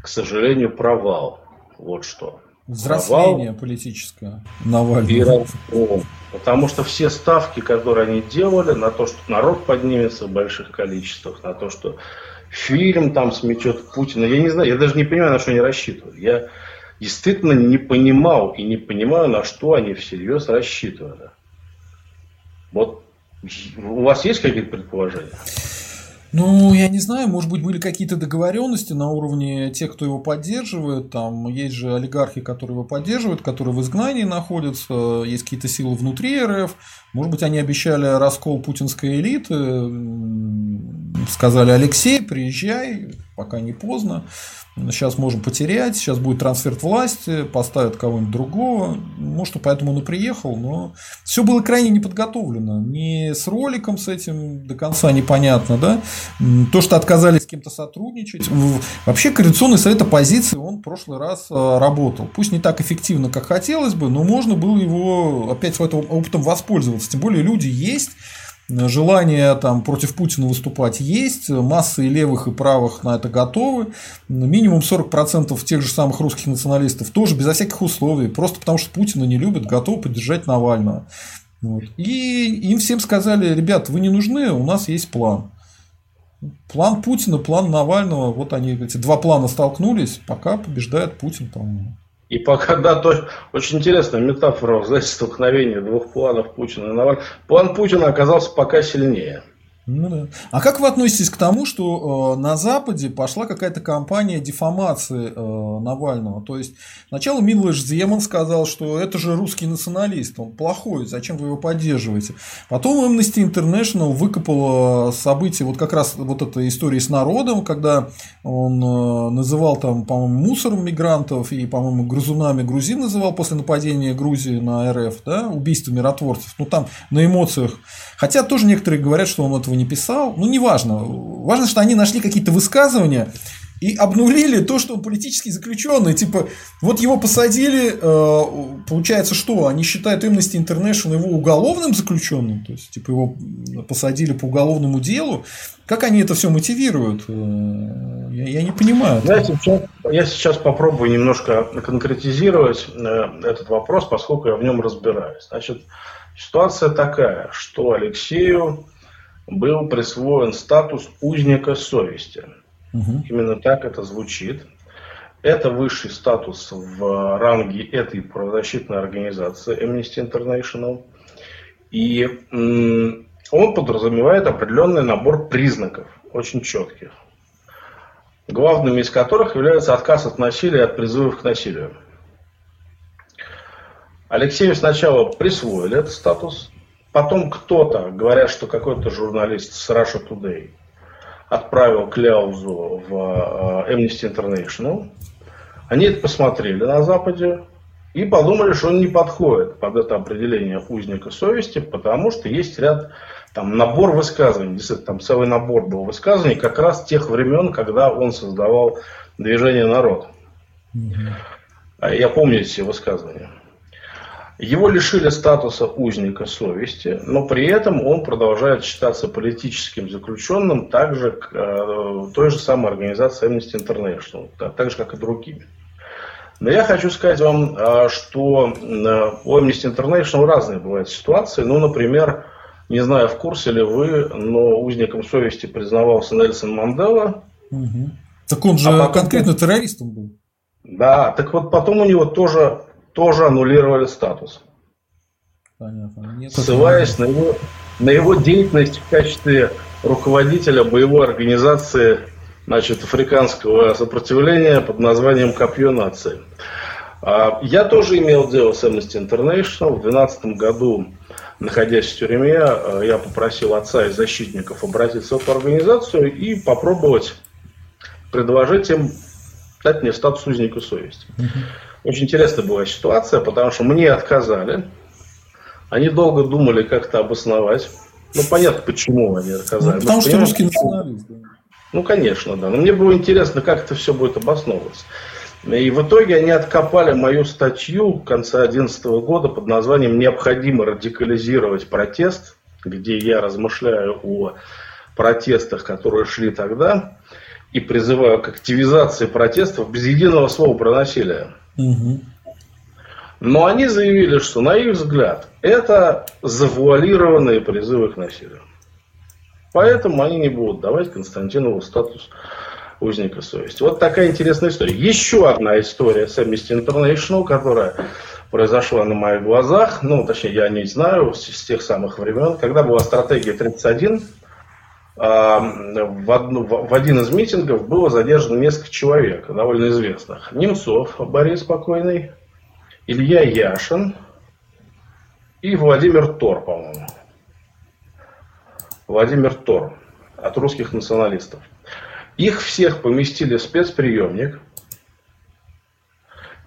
к сожалению, провал. Вот что. Взросление провал политическое Навального. И Потому что все ставки, которые они делали на то, что народ поднимется в больших количествах, на то, что фильм там сметет Путина, я не знаю, я даже не понимаю, на что они рассчитывали. Я действительно не понимал и не понимаю, на что они всерьез рассчитывали. Вот у вас есть какие-то предположения? Ну, я не знаю, может быть, были какие-то договоренности на уровне тех, кто его поддерживает. Там есть же олигархи, которые его поддерживают, которые в изгнании находятся, есть какие-то силы внутри РФ. Может быть, они обещали раскол путинской элиты, сказали Алексей, приезжай, пока не поздно сейчас можем потерять, сейчас будет трансфер власти, поставят кого-нибудь другого. Может, поэтому он и приехал, но все было крайне неподготовлено. Не с роликом с этим до конца непонятно, да. То, что отказались с кем-то сотрудничать. Вообще, Координационный совет оппозиции, он в прошлый раз э, работал. Пусть не так эффективно, как хотелось бы, но можно было его опять этим опытом воспользоваться. Тем более люди есть, Желание там, против Путина выступать есть, масса и левых, и правых на это готовы. Минимум 40% тех же самых русских националистов тоже безо всяких условий, просто потому что Путина не любят, готовы поддержать Навального. Вот. И им всем сказали, ребят, вы не нужны, у нас есть план. План Путина, план Навального, вот они, эти два плана столкнулись, пока побеждает Путин, по-моему. И пока, да, то, очень интересная метафора, знаете, столкновения двух планов Путина и Навального. План Путина оказался пока сильнее. Ну да. А как вы относитесь к тому, что э, на Западе пошла какая-то кампания дефамации э, Навального? То есть сначала Милош Земан сказал, что это же русский националист, он плохой, зачем вы его поддерживаете? Потом Amnesty International выкопала события, вот как раз вот эта история с народом, когда он э, называл там, по-моему, мусором мигрантов и, по-моему, грузунами грузин называл после нападения Грузии на РФ, да, убийство миротворцев. Ну там на эмоциях. Хотя тоже некоторые говорят, что он этого не писал. Ну, неважно. Важно, что они нашли какие-то высказывания и обнулили то, что он политический заключенный. Типа, вот его посадили, э, получается, что? Они считают Amnesty International его уголовным заключенным, то есть, типа, его посадили по уголовному делу. Как они это все мотивируют? Э, я, я не понимаю. Знаете, я сейчас попробую немножко конкретизировать э, этот вопрос, поскольку я в нем разбираюсь. Значит, ситуация такая, что Алексею был присвоен статус узника совести. Угу. Именно так это звучит. Это высший статус в ранге этой правозащитной организации Amnesty International. И он подразумевает определенный набор признаков, очень четких, главными из которых является отказ от насилия и от призывов к насилию. Алексею сначала присвоили этот статус, Потом кто-то, говорят, что какой-то журналист с Russia Today отправил кляузу в э, Amnesty International. Они это посмотрели на Западе и подумали, что он не подходит под это определение узника совести, потому что есть ряд там набор высказываний, действительно, там целый набор был высказываний как раз тех времен, когда он создавал движение «Народ». Mm-hmm. Я помню эти высказывания. Его лишили статуса узника совести, но при этом он продолжает считаться политическим заключенным также к э, той же самой организации Amnesty International, так же как и другими. Но я хочу сказать вам, э, что э, у Amnesty International разные бывают ситуации. Ну, например, не знаю, в курсе ли вы, но узником совести признавался Нельсон Мандела. Угу. Так он же а потом... конкретно террористом был. Да, так вот потом у него тоже тоже аннулировали статус. Понятно. Нет, Ссылаясь на его, на его деятельность в качестве руководителя боевой организации значит, африканского сопротивления под названием «Копье нации». А, я тоже имел дело с Amnesty International. В 2012 году, находясь в тюрьме, а, я попросил отца и защитников обратиться в эту организацию и попробовать предложить им дать мне статус узника совести. Очень интересная была ситуация, потому что мне отказали. Они долго думали как-то обосновать. Ну, понятно, почему они отказали. Ну, потому что русский националист. Ну, конечно, да. Но мне было интересно, как это все будет обосновываться. И в итоге они откопали мою статью конца 2011 года под названием «Необходимо радикализировать протест», где я размышляю о протестах, которые шли тогда, и призываю к активизации протестов без единого слова про насилие. Угу. Но они заявили, что на их взгляд это завуалированные призывы к насилию. Поэтому они не будут давать Константинову статус узника совести. Вот такая интересная история. Еще одна история с Amnesty International, которая произошла на моих глазах, ну, точнее, я не знаю, с, с тех самых времен, когда была стратегия 31, а, в, одну, в один из митингов было задержано несколько человек, довольно известных. Немцов Борис Спокойный, Илья Яшин и Владимир Тор, по-моему. Владимир Тор от русских националистов. Их всех поместили в спецприемник.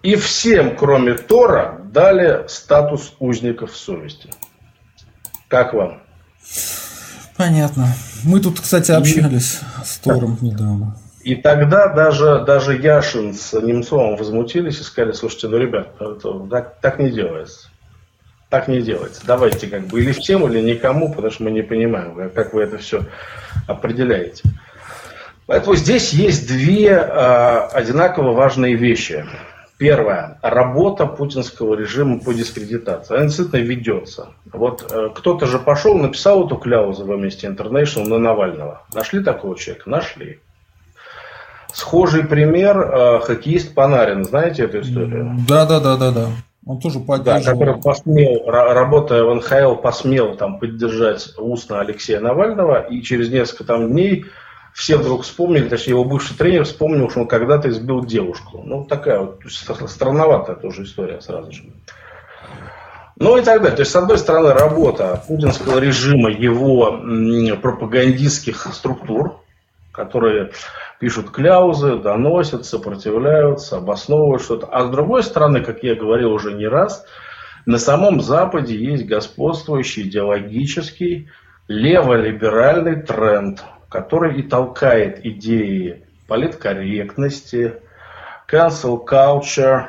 И всем, кроме Тора, дали статус узников совести. Как вам? Понятно. Мы тут, кстати, общались и... с Тором недавно. И тогда даже, даже Яшин с Немцовым возмутились и сказали, слушайте, ну, ребят, это, так, так не делается. Так не делается. Давайте как бы или всем, или никому, потому что мы не понимаем, как вы это все определяете. Поэтому здесь есть две э, одинаково важные вещи. Первое. Работа путинского режима по дискредитации. Она действительно ведется. Вот э, кто-то же пошел, написал эту кляузу в Amnesty International на Навального. Нашли такого человека? Нашли. Схожий пример э, хоккеист Панарин. Знаете эту историю? Да, да, да, да, да. Он тоже поддерживал. Да, который посмел, работая в НХЛ, посмел там поддержать устно Алексея Навального, и через несколько там дней все вдруг вспомнили, точнее его бывший тренер вспомнил, что он когда-то избил девушку. Ну, такая вот странноватая тоже история сразу же. Ну и так далее. То есть, с одной стороны, работа путинского режима, его пропагандистских структур, которые пишут кляузы, доносят, сопротивляются, обосновывают что-то. А с другой стороны, как я говорил уже не раз, на самом Западе есть господствующий идеологический леволиберальный тренд – который и толкает идеи политкорректности, cancel culture,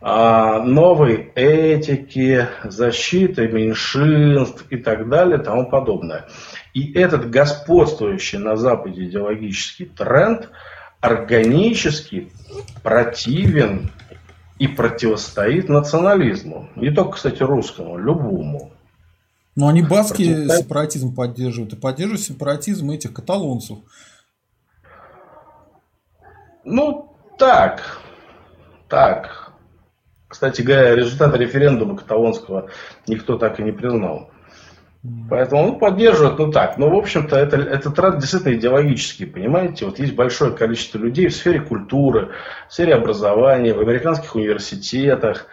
а, новой этики, защиты меньшинств и так далее тому подобное. И этот господствующий на Западе идеологический тренд органически противен и противостоит национализму. Не только, кстати, русскому, любому. Но они баски сепаратизм поддерживают и поддерживают сепаратизм этих каталонцев. Ну, так. Так. Кстати говоря, результаты референдума каталонского никто так и не признал. Поэтому он поддерживает, ну так. Но, в общем-то, это, это тренд действительно идеологический, понимаете? Вот есть большое количество людей в сфере культуры, в сфере образования, в американских университетах,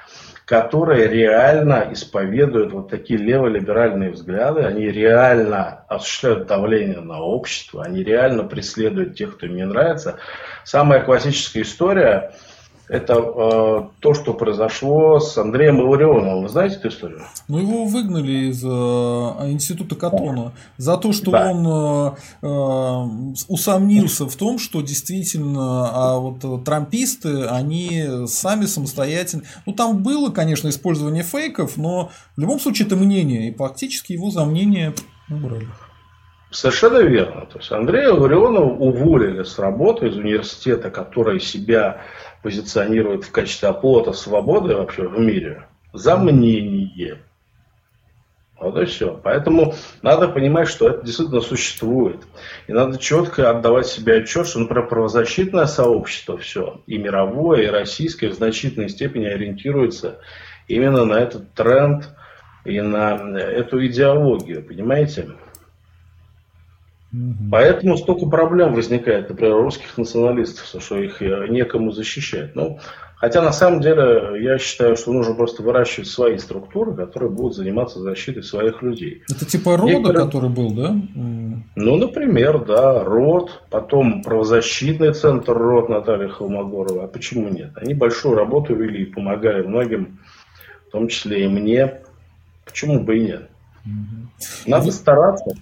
которые реально исповедуют вот такие леволиберальные взгляды, они реально осуществляют давление на общество, они реально преследуют тех, кто им не нравится. Самая классическая история – это э, то, что произошло с Андреем Илларионовым. Вы знаете эту историю? Ну, его выгнали из э, института Катона за то, что да. он э, э, усомнился в том, что действительно а вот трамписты, они сами самостоятельно... Ну, там было, конечно, использование фейков, но в любом случае это мнение, и фактически его за мнение убрали. Совершенно верно. То есть Андрея Ларионова уволили с работы из университета, который себя позиционирует в качестве оплота свободы вообще в мире, за мнение. Вот и все. Поэтому надо понимать, что это действительно существует. И надо четко отдавать себе отчет, что, например, правозащитное сообщество все, и мировое, и российское в значительной степени ориентируется именно на этот тренд и на эту идеологию. Понимаете? Поэтому столько проблем возникает, например, у русских националистов, что их э, некому защищать. Ну, хотя на самом деле я считаю, что нужно просто выращивать свои структуры, которые будут заниматься защитой своих людей. Это типа рода, Некоторые... который был, да? Ну, например, да, род, потом правозащитный центр род Натальи Холмогорова. А почему нет? Они большую работу вели и помогали многим, в том числе и мне. Почему бы и нет? Надо стараться.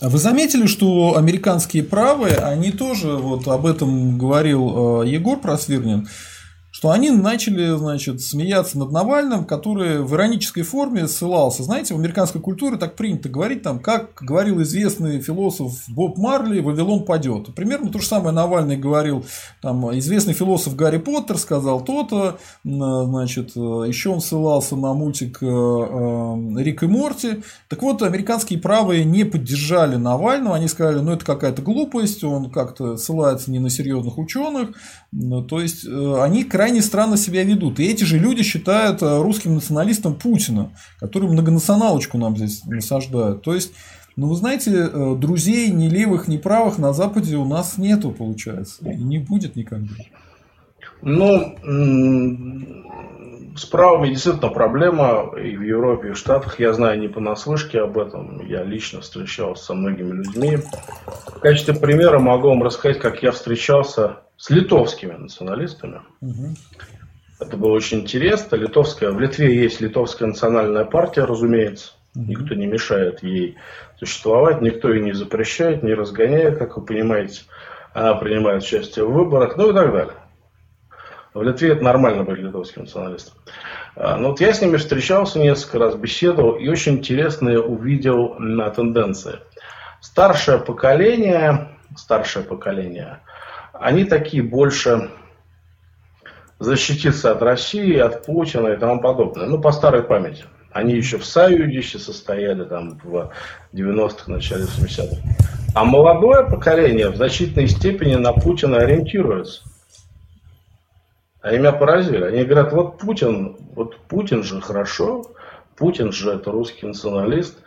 А вы заметили, что американские правые, они тоже, вот об этом говорил э, Егор Просвирнин, что они начали, значит, смеяться над Навальным, который в иронической форме ссылался. Знаете, в американской культуре так принято говорить, там, как говорил известный философ Боб Марли, Вавилон падет. Примерно то же самое Навальный говорил, там, известный философ Гарри Поттер сказал то-то, значит, еще он ссылался на мультик э, э, Рик и Морти. Так вот, американские правые не поддержали Навального, они сказали, ну, это какая-то глупость, он как-то ссылается не на серьезных ученых, то есть, э, они крайне крайне странно себя ведут. И эти же люди считают э, русским националистом Путина, который многонационалочку нам здесь насаждают. То есть, ну, вы знаете, э, друзей ни левых, ни правых на Западе у нас нету, получается. И не будет никогда. Ну, с правыми действительно проблема и в Европе, и в Штатах. Я знаю не понаслышке об этом. Я лично встречался со многими людьми. В качестве примера могу вам рассказать, как я встречался с литовскими националистами. Угу. Это было очень интересно. Литовская, в Литве есть литовская национальная партия, разумеется. Угу. Никто не мешает ей существовать, никто ее не запрещает, не разгоняет, как вы понимаете. Она принимает участие в выборах, ну и так далее. В Литве это нормально быть литовским националистом. А, но вот я с ними встречался несколько раз, беседовал и очень интересно увидел на тенденции. Старшее поколение, старшее поколение – они такие больше защититься от России, от Путина и тому подобное. Ну, по старой памяти. Они еще в Союзе состояли там в 90-х, начале 80-х. А молодое поколение в значительной степени на Путина ориентируется. Они меня поразили. Они говорят, вот Путин, вот Путин же хорошо, Путин же это русский националист,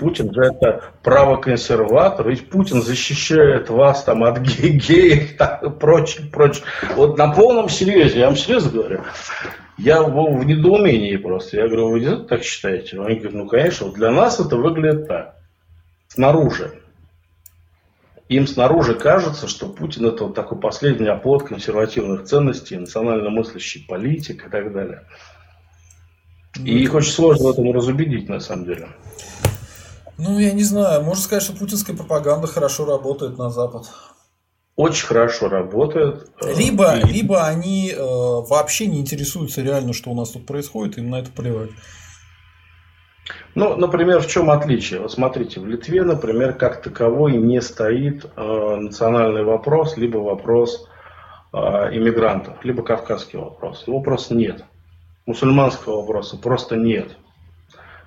Путин же это правоконсерватор, ведь Путин защищает вас там от ге геев и прочее, прочее. Вот на полном серьезе, я вам серьезно говорю, я был в недоумении просто. Я говорю, вы действительно так считаете? Они говорят, ну конечно, для нас это выглядит так, снаружи. Им снаружи кажется, что Путин это вот такой последний оплот консервативных ценностей, национально мыслящий политик и так далее. И их очень сложно в этом разубедить, на самом деле. Ну, я не знаю. Можно сказать, что путинская пропаганда хорошо работает на Запад. Очень хорошо работает. Э, либо, и... либо они э, вообще не интересуются реально, что у нас тут происходит, им на это плевать. Ну, например, в чем отличие? Вот смотрите, в Литве, например, как таковой не стоит э, национальный вопрос, либо вопрос э, иммигрантов, либо кавказский вопрос. Его просто нет мусульманского вопроса просто нет.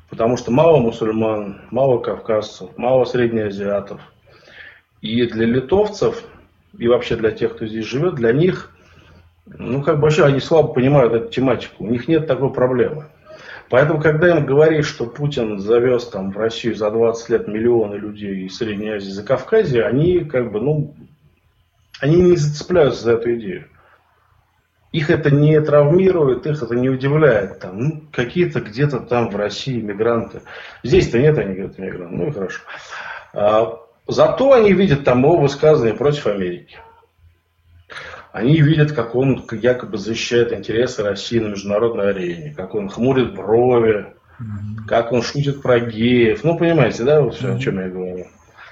Потому что мало мусульман, мало кавказцев, мало среднеазиатов. И для литовцев, и вообще для тех, кто здесь живет, для них, ну как бы вообще они слабо понимают эту тематику. У них нет такой проблемы. Поэтому, когда им говоришь, что Путин завез там в Россию за 20 лет миллионы людей из Средней Азии, за Кавказе, они как бы, ну, они не зацепляются за эту идею их это не травмирует, их это не удивляет. Там, ну, какие-то где-то там в России мигранты. Здесь-то нет они говорят, мигранты. Ну и хорошо. А, зато они видят там его высказывания против Америки. Они видят, как он якобы защищает интересы России на международной арене, как он хмурит брови, mm-hmm. как он шутит про геев. Ну, понимаете, да, вот все, mm-hmm. о чем я говорю.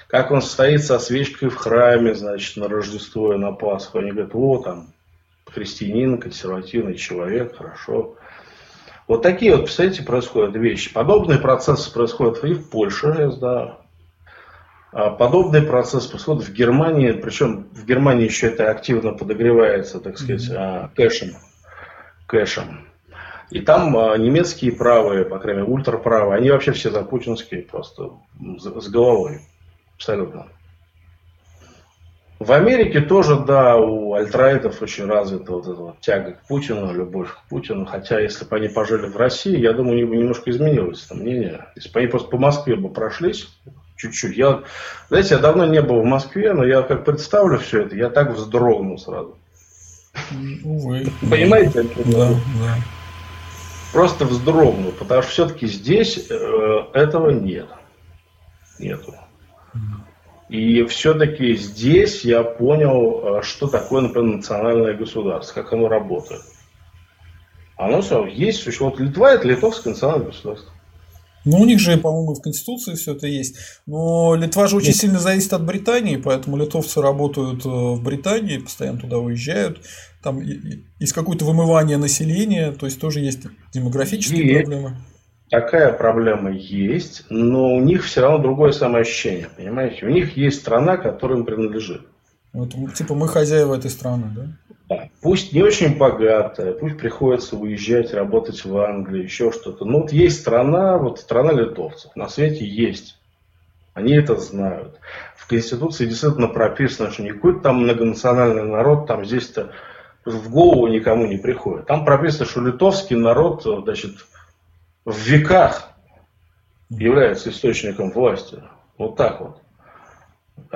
Как он стоит со свечкой в храме, значит, на Рождество и на Пасху. Они говорят, вот там, христианин, консервативный человек, хорошо. Вот такие вот, представляете, происходят вещи. Подобные процессы происходят и в Польше, я знаю. А подобный процесс происходит в Германии, причем в Германии еще это активно подогревается, так сказать, mm-hmm. кэшем. кэшем. И там а, немецкие правые, по крайней мере, ультраправые, они вообще все запутинские просто с головой. Абсолютно. В Америке тоже, да, у альтраитов очень развита вот эта вот тяга к Путину, любовь к Путину. Хотя, если бы они пожили в России, я думаю, у них бы немножко изменилось это мнение. Если бы они просто по Москве бы прошлись, Чуть-чуть. Я, знаете, я давно не был в Москве, но я как представлю все это, я так вздрогнул сразу. Увы. Понимаете? Да, да. Просто вздрогнул, потому что все-таки здесь э, этого нет. Нету. И все-таки здесь я понял, э, что такое, например, национальное государство, как оно работает. Оно все есть. Вот Литва это литовское национальное государство. Ну, у них же, по-моему, в Конституции все это есть. Но Литва же очень Нет. сильно зависит от Британии, поэтому литовцы работают э, в Британии, постоянно туда уезжают. Там из какое-то вымывание населения, то есть тоже есть демографические есть. проблемы. Такая проблема есть, но у них все равно другое самоощущение, понимаете? У них есть страна, которая им принадлежит. Вот, типа мы хозяева этой страны, да? Да. Пусть не очень богатая, пусть приходится уезжать, работать в Англии, еще что-то. Но вот есть страна, вот страна литовцев, на свете есть. Они это знают. В Конституции действительно прописано, что никакой там многонациональный народ, там здесь-то в голову никому не приходит. Там прописано, что литовский народ, значит, в веках является источником власти. Вот так вот.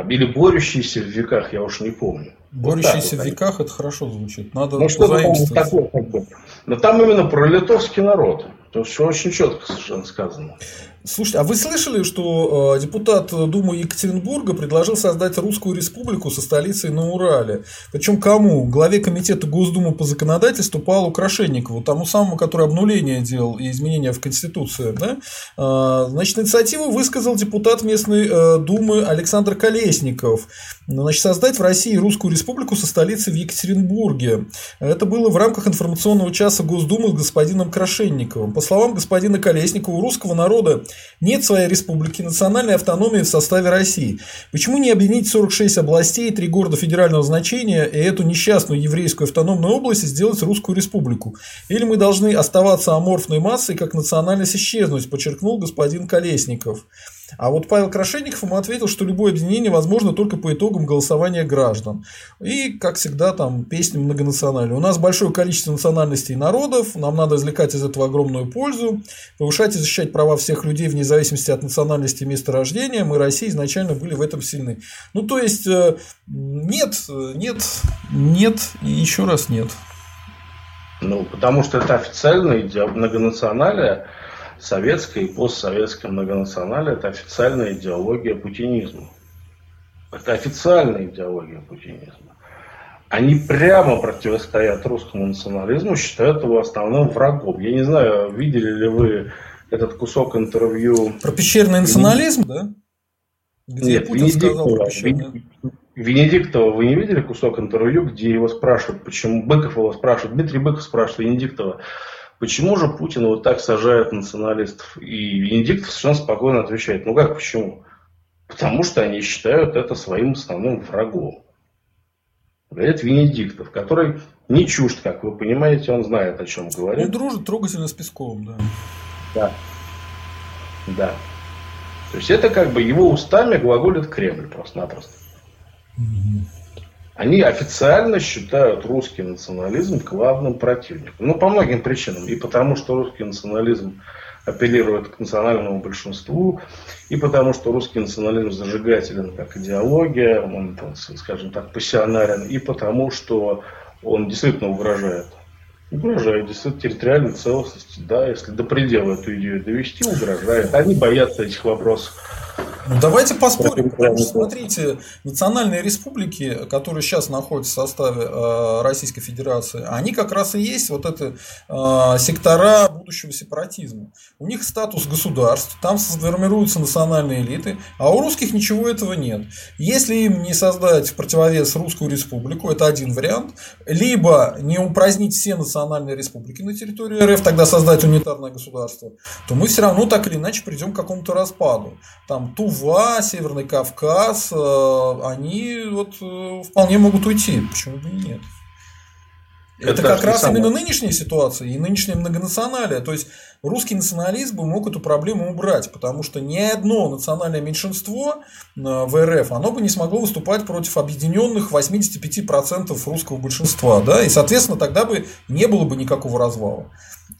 Или борющиеся в веках, я уж не помню. Борющиеся вот в веках, это хорошо звучит. Надо ну, что такое, как бы. Но там именно про литовский народ. То есть очень четко совершенно сказано. Слушайте, а вы слышали, что э, депутат Думы Екатеринбурга предложил создать русскую республику со столицей на Урале? Причем кому? Главе комитета Госдумы по законодательству Павлу Крашенникову, тому самому, который обнуление делал и изменения в Конституции. Да? Э, значит, инициативу высказал депутат местной э, Думы Александр Колесников. Значит, создать в России русскую республику со столицей в Екатеринбурге. Это было в рамках информационного часа Госдумы с господином Крашенниковым. По словам господина Колесникова, у русского народа нет своей республики, национальной автономии в составе России. Почему не объединить 46 областей, три города федерального значения и эту несчастную еврейскую автономную область сделать русскую республику? Или мы должны оставаться аморфной массой, как национальность исчезнуть, подчеркнул господин Колесников. А вот Павел Крашенников ему ответил, что любое объединение возможно только по итогам голосования граждан. И, как всегда, там песни многонациональные. У нас большое количество национальностей и народов, нам надо извлекать из этого огромную пользу, повышать и защищать права всех людей вне зависимости от национальности и места рождения. Мы, Россия, изначально были в этом сильны. Ну, то есть, э, нет, нет, нет и еще раз нет. Ну, потому что это официальная многонационалия, советская и постсоветская многонационалия – это официальная идеология путинизма. Это официальная идеология путинизма. Они прямо противостоят русскому национализму, считают его основным врагом. Я не знаю, видели ли вы этот кусок интервью... Про пещерный национализм, да? Где Нет, Путин Венедиктова, сказал Венедиктова, вы не видели кусок интервью, где его спрашивают, почему Быков его спрашивает, Дмитрий Быков спрашивает Венедиктова, Почему же Путин вот так сажает националистов? И Венедиктов совершенно спокойно отвечает, ну как почему? Потому что они считают это своим основным врагом. Говорит Венедиктов, который не чужд, как вы понимаете, он знает, о чем говорит. И дружит трогательно с Песковым, да. Да. Да. То есть это как бы его устами глаголит Кремль просто-напросто. Угу. Они официально считают русский национализм главным противником. Ну, по многим причинам. И потому, что русский национализм апеллирует к национальному большинству, и потому, что русский национализм зажигателен как идеология, он, скажем так, пассионарен, и потому, что он действительно угрожает. Угрожает действительно территориальной целостности, да, если до предела эту идею довести, угрожает. Они боятся этих вопросов. Ну, давайте поспорим, потому что, смотрите, национальные республики, которые сейчас находятся в составе э, Российской Федерации, они как раз и есть вот это э, сектора будущего сепаратизма. У них статус государств, там сформируются национальные элиты, а у русских ничего этого нет. Если им не создать в противовес русскую республику, это один вариант, либо не упразднить все национальные республики на территории РФ, тогда создать унитарное государство, то мы все равно так или иначе придем к какому-то распаду. Там Тува Тува, Северный Кавказ, э, они вот э, вполне могут уйти. Почему бы и нет? Это, это как раз именно нынешняя ситуация и нынешняя многонационалия. То есть русский национализм бы мог эту проблему убрать, потому что ни одно национальное меньшинство э, в РФ, оно бы не смогло выступать против объединенных 85% русского большинства. Да? И, соответственно, тогда бы не было бы никакого развала.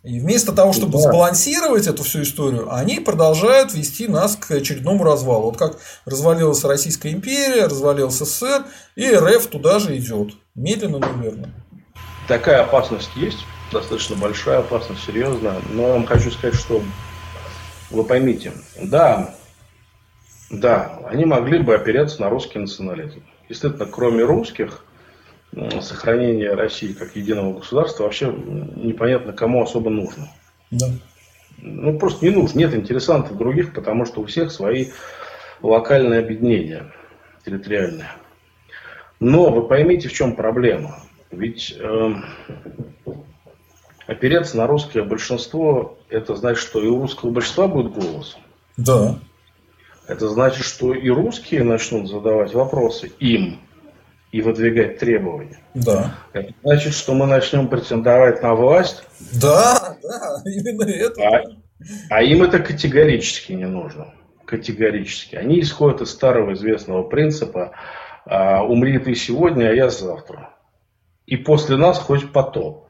И вместо того, чтобы да. сбалансировать эту всю историю, они продолжают вести нас к очередному развалу. Вот как развалилась Российская империя, развалился СССР, и РФ туда же идет. Медленно, но верно. Такая опасность есть, достаточно большая опасность, серьезная. Но я вам хочу сказать, что вы поймите, да, да, они могли бы опереться на русский национализм. Естественно, кроме русских, сохранение России как единого государства вообще непонятно кому особо нужно. Да. Ну, просто не нужно. Нет интересантов других, потому что у всех свои локальные объединения территориальные. Но вы поймите, в чем проблема. Ведь э, опереться на русское большинство, это значит, что и у русского большинства будет голос. Да. Это значит, что и русские начнут задавать вопросы им, и выдвигать требования. Да. Это значит, что мы начнем претендовать на власть. Да, да, именно это. А, а им это категорически не нужно. Категорически. Они исходят из старого известного принципа а, «умри ты сегодня, а я завтра». И после нас хоть потом.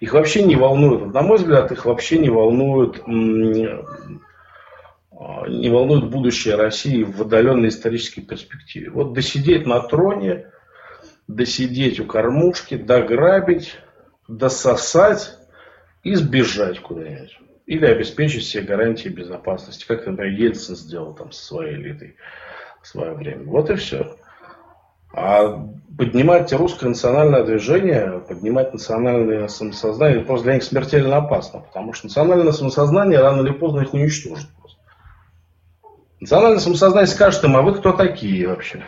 Их вообще не волнует, на мой взгляд, их вообще не волнует, не волнует будущее России в отдаленной исторической перспективе. Вот досидеть на троне – досидеть у кормушки, дограбить, дососать и сбежать куда-нибудь. Или обеспечить себе гарантии безопасности, как, например, Ельцин сделал там со своей элитой в свое время. Вот и все. А поднимать русское национальное движение, поднимать национальное самосознание, просто для них смертельно опасно. Потому что национальное самосознание рано или поздно их уничтожит. Национальное самосознание скажет им, а вы кто такие вообще?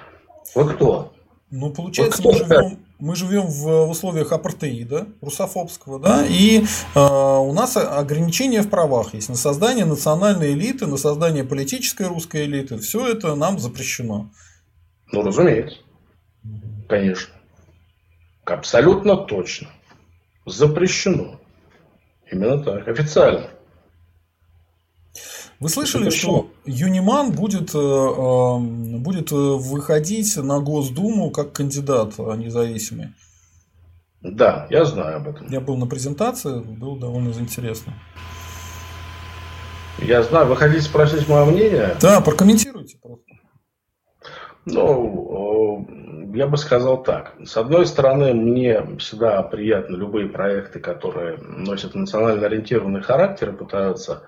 Вы кто? Ну, получается, вот мы, живем, мы живем в условиях апартеида, русофобского, да, и э, у нас ограничения в правах есть на создание национальной элиты, на создание политической русской элиты. Все это нам запрещено. Ну, разумеется. Конечно. Абсолютно точно. Запрещено. Именно так, официально. Вы слышали, что Юниман будет, э, э, будет э, выходить на Госдуму как кандидат независимый? Да, я знаю об этом. Я был на презентации, было довольно интересно. Я знаю. Вы хотите спросить мое мнение? Да, прокомментируйте просто. Ну, я бы сказал так. С одной стороны, мне всегда приятны любые проекты, которые носят национально ориентированный характер и пытаются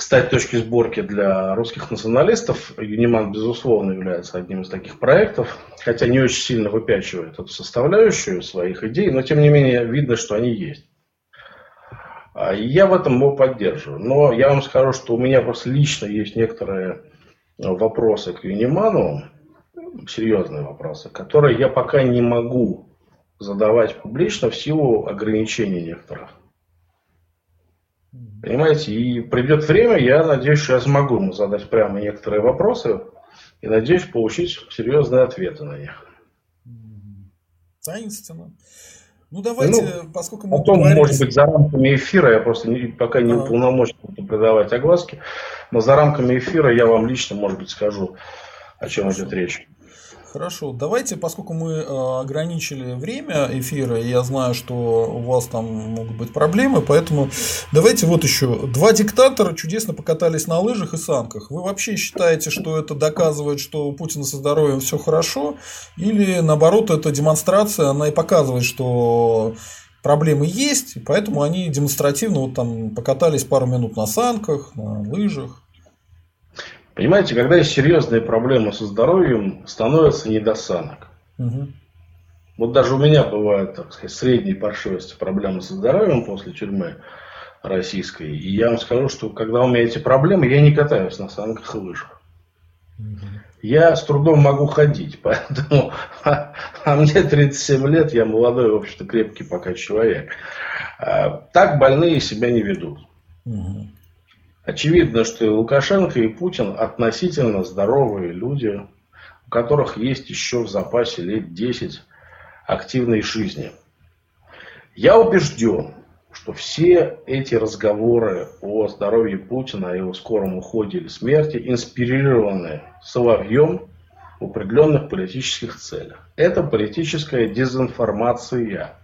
стать точкой сборки для русских националистов. Юниман, безусловно, является одним из таких проектов, хотя не очень сильно выпячивает эту составляющую своих идей, но тем не менее видно, что они есть. А я в этом его поддерживаю. Но я вам скажу, что у меня просто лично есть некоторые вопросы к Юниману, серьезные вопросы, которые я пока не могу задавать публично в силу ограничений некоторых. Понимаете, и придет время, я надеюсь, что я смогу ему задать прямо некоторые вопросы и надеюсь получить серьезные ответы на них. Таинственно. Ну, давайте, ну, поскольку мы Потом, может быть, за рамками эфира, я просто не, пока не а. уполномочен придавать огласки, но за рамками эфира я вам лично, может быть, скажу, о чем Хорошо. идет речь. Хорошо, давайте, поскольку мы э, ограничили время эфира, я знаю, что у вас там могут быть проблемы, поэтому давайте вот еще. Два диктатора чудесно покатались на лыжах и санках. Вы вообще считаете, что это доказывает, что у Путина со здоровьем все хорошо? Или наоборот, это демонстрация, она и показывает, что проблемы есть, и поэтому они демонстративно вот там покатались пару минут на санках, на лыжах? Понимаете, когда есть серьезные проблемы со здоровьем, становится недосанок. Угу. Вот даже у меня бывают, так сказать, средней паршивости проблемы со здоровьем после тюрьмы российской. И я вам скажу, что когда у меня эти проблемы, я не катаюсь на санках и лыжах. Угу. Я с трудом могу ходить, поэтому а, а мне 37 лет, я молодой, в общем-то, крепкий пока человек. А, так больные себя не ведут. Угу. Очевидно, что и Лукашенко, и Путин относительно здоровые люди, у которых есть еще в запасе лет 10 активной жизни. Я убежден, что все эти разговоры о здоровье Путина и его скором уходе или смерти инспирированы Соловьем в определенных политических целях. Это политическая дезинформация.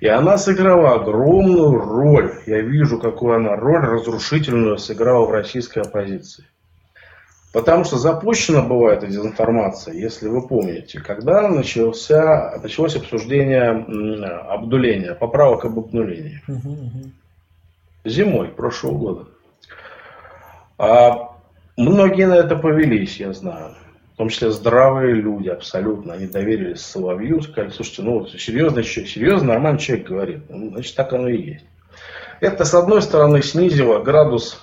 И она сыграла огромную роль. Я вижу, какую она роль разрушительную сыграла в российской оппозиции. Потому что запущена была эта дезинформация, если вы помните, когда начался, началось обсуждение обдуления, поправок об обнулении. Зимой прошлого года. А многие на это повелись, я знаю. Том числе здравые люди абсолютно. Они доверились Соловью, сказали, слушайте, ну серьезный человек, серьезно, нормальный человек говорит. Ну, значит, так оно и есть. Это, с одной стороны, снизило градус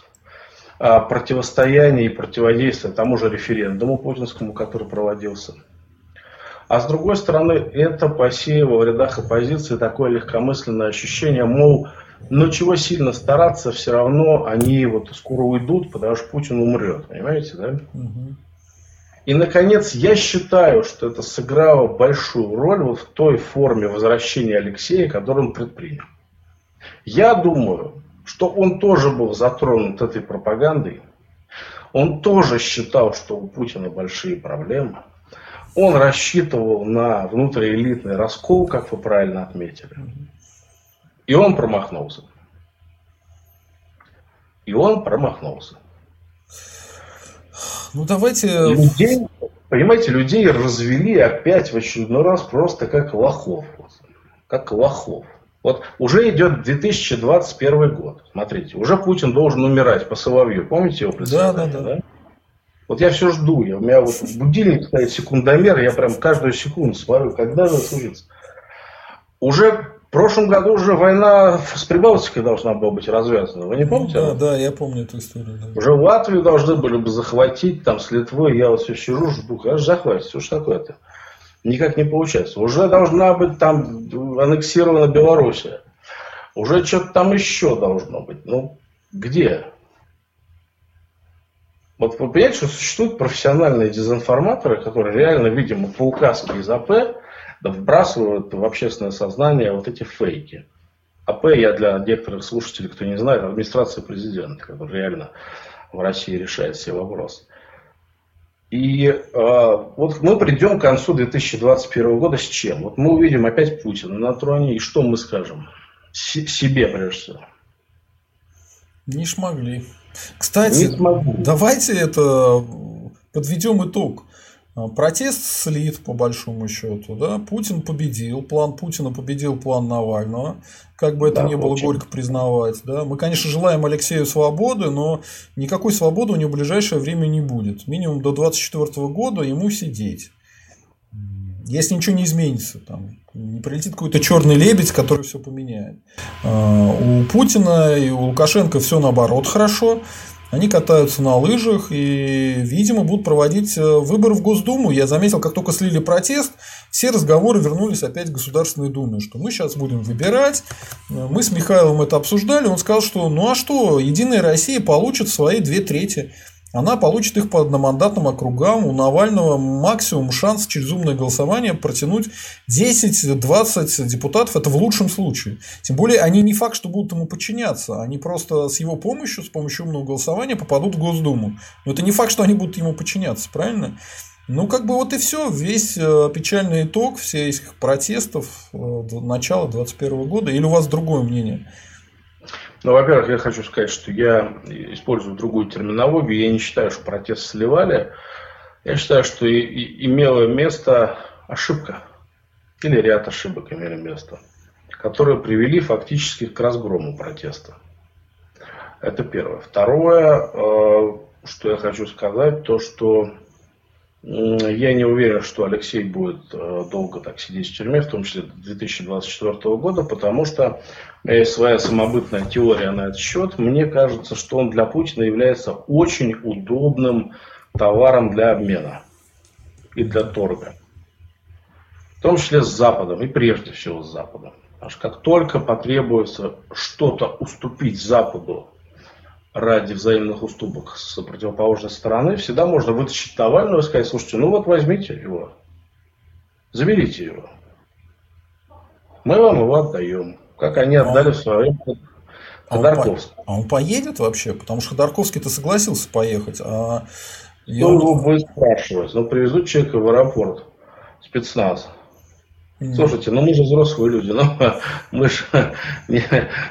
а, противостояния и противодействия тому же референдуму путинскому, который проводился. А с другой стороны, это посеяло в рядах оппозиции такое легкомысленное ощущение, мол, но чего сильно стараться, все равно они вот скоро уйдут, потому что Путин умрет. Понимаете, да? Угу. И, наконец, я считаю, что это сыграло большую роль вот в той форме возвращения Алексея, которую он предпринял. Я думаю, что он тоже был затронут этой пропагандой. Он тоже считал, что у Путина большие проблемы. Он рассчитывал на внутриэлитный раскол, как вы правильно отметили. И он промахнулся. И он промахнулся. Ну давайте... Людей, понимаете, людей развели опять в очередной раз просто как лохов. Как лохов. Вот уже идет 2021 год. Смотрите, уже Путин должен умирать по Соловью. Помните его предсказание? Да, да, да. да? Вот я все жду. Я, у меня вот будильник стоит секундомер, я прям каждую секунду смотрю, когда же случится. Уже в прошлом году уже война с Прибалтикой должна была быть развязана. Вы не помните? Да, да, я помню эту историю. Да. Уже Латвию должны были бы захватить, там с Литвой. Я вот все сижу, жду, же захватить? Что ж такое-то? Никак не получается. Уже должна быть там аннексирована Белоруссия. Уже что-то там еще должно быть. Ну, где? Вот вы понимаете, что существуют профессиональные дезинформаторы, которые реально, видимо, по указке из АП вбрасывают в общественное сознание вот эти фейки. АП, я для некоторых слушателей, кто не знает, администрация президента, которая реально в России решает все вопросы. И э, вот мы придем к концу 2021 года с чем? Вот мы увидим опять Путина на троне, и что мы скажем? С себе, прежде всего. Не шмогли. Кстати, не давайте это подведем итог. А, протест слит, по большому счету. Да? Путин победил, план Путина победил план Навального. Как бы это да, ни было очень. горько признавать. Да? Мы, конечно, желаем Алексею свободы, но никакой свободы у него в ближайшее время не будет. Минимум до 2024 года ему сидеть. Если ничего не изменится, там, не прилетит какой-то черный лебедь, который все поменяет. А, у Путина и у Лукашенко все наоборот хорошо. Они катаются на лыжах и, видимо, будут проводить э, выборы в Госдуму. Я заметил, как только слили протест, все разговоры вернулись опять в Государственную Думу, что мы сейчас будем выбирать. Мы с Михаилом это обсуждали. Он сказал, что ну а что, Единая Россия получит свои две трети она получит их по одномандатным округам. У Навального максимум шанс через умное голосование протянуть 10-20 депутатов. Это в лучшем случае. Тем более, они не факт, что будут ему подчиняться. Они просто с его помощью, с помощью умного голосования попадут в Госдуму. Но это не факт, что они будут ему подчиняться, правильно? Ну, как бы вот и все. Весь э, печальный итог всех этих протестов э, начала 2021 года. Или у вас другое мнение? Ну, во-первых, я хочу сказать, что я использую другую терминологию. Я не считаю, что протест сливали. Я считаю, что и, и имело место ошибка. Или ряд ошибок имели место. Которые привели фактически к разгрому протеста. Это первое. Второе, э, что я хочу сказать, то, что я не уверен, что Алексей будет э, долго так сидеть в тюрьме, в том числе до 2024 года, потому что есть своя самобытная теория на этот счет. Мне кажется, что он для Путина является очень удобным товаром для обмена и для торга. В том числе с Западом и прежде всего с Западом. Потому что как только потребуется что-то уступить Западу ради взаимных уступок с противоположной стороны, всегда можно вытащить Навального и сказать, слушайте, ну вот возьмите его, заберите его. Мы вам его отдаем, как они отдали в свое время Ходорковскому. А, он, а он поедет вообще? Потому что Ходорковский-то согласился поехать. А Кто его будет спрашивать? Ну, привезут человека в аэропорт, спецназ. Слушайте, ну мы же взрослые люди, но мы же не,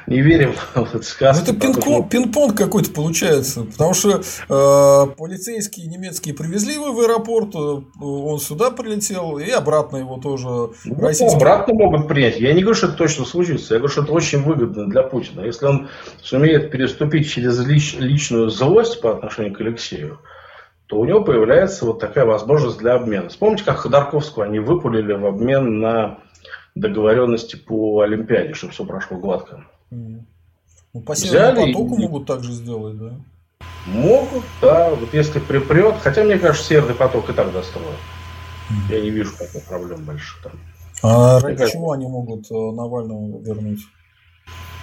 не верим в сказки. Ну, это пинг-понг, пинг какой-то получается, потому что э, полицейские немецкие привезли его в аэропорт, э, он сюда прилетел, и обратно его тоже ну, российские... Обратно могут принять. Я не говорю, что это точно случится, я говорю, что это очень выгодно для Путина. Если он сумеет переступить через лич, личную злость по отношению к Алексею, то у него появляется вот такая возможность для обмена. Вспомните, как Ходорковского они выпулили в обмен на договоренности по Олимпиаде, чтобы все прошло гладко. Ну, по Взяли потоку и... могут также сделать, да? Могут, да. Вот если припрет, хотя мне кажется, Северный поток и так достроят. Mm. Я не вижу каких проблем больших там. А ради чего они могут э, Навального вернуть?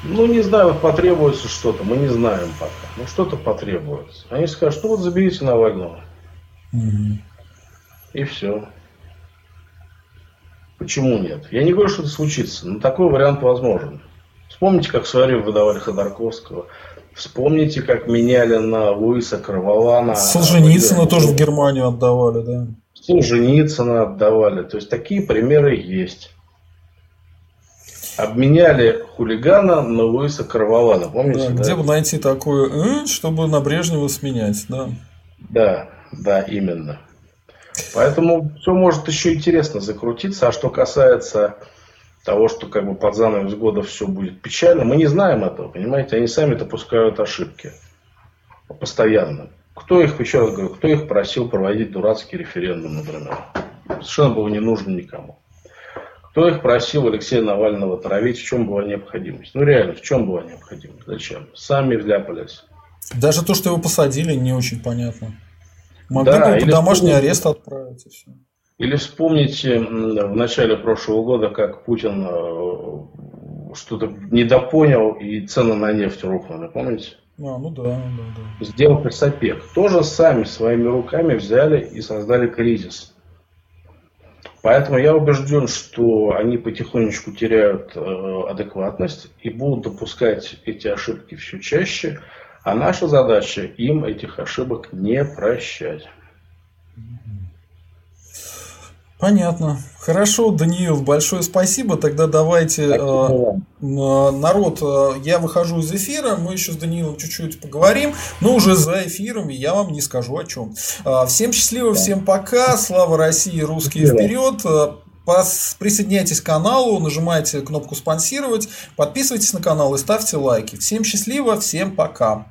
Ну, не знаю, вот потребуется что-то, мы не знаем пока. Ну, что-то потребуется. Они скажут, ну вот заберите Навального. Угу. И все. Почему нет? Я не говорю, что это случится, но такой вариант возможен. Вспомните, как в свое время выдавали Ходорковского. Вспомните, как меняли на Луиса Карвалана. Солженицына тоже в Германию отдавали, да? Солженицына отдавали. То есть такие примеры есть обменяли хулигана на Луиса Карвалана. Помните? Да, где бы найти такое, чтобы на Брежнева сменять, да? Да, да, именно. Поэтому все может еще интересно закрутиться. А что касается того, что как бы под занавес года все будет печально, мы не знаем этого, понимаете? Они сами допускают ошибки. Постоянно. Кто их, еще раз говорю, кто их просил проводить дурацкий референдум, например? Совершенно было не нужно никому. Кто их просил Алексея Навального травить, в чем была необходимость? Ну реально, в чем была необходимость? Зачем? Сами вляпались. Даже то, что его посадили, не очень понятно. Могли да, бы под домашний вспомните, арест отправить и все. Или вспомните в начале прошлого года, как Путин э, что-то недопонял и цены на нефть рухнули, помните? А, ну да, да, да. Сделал пресс-опек. Тоже сами своими руками взяли и создали кризис. Поэтому я убежден, что они потихонечку теряют э, адекватность и будут допускать эти ошибки все чаще. А наша задача им этих ошибок не прощать. Понятно. Хорошо, Даниил, большое спасибо. Тогда давайте, э, народ, э, я выхожу из эфира, мы еще с Даниилом чуть-чуть поговорим, но уже за эфиром я вам не скажу о чем. Э, всем счастливо, всем пока, слава России, русские вперед. Э, присоединяйтесь к каналу, нажимайте кнопку спонсировать, подписывайтесь на канал и ставьте лайки. Всем счастливо, всем пока.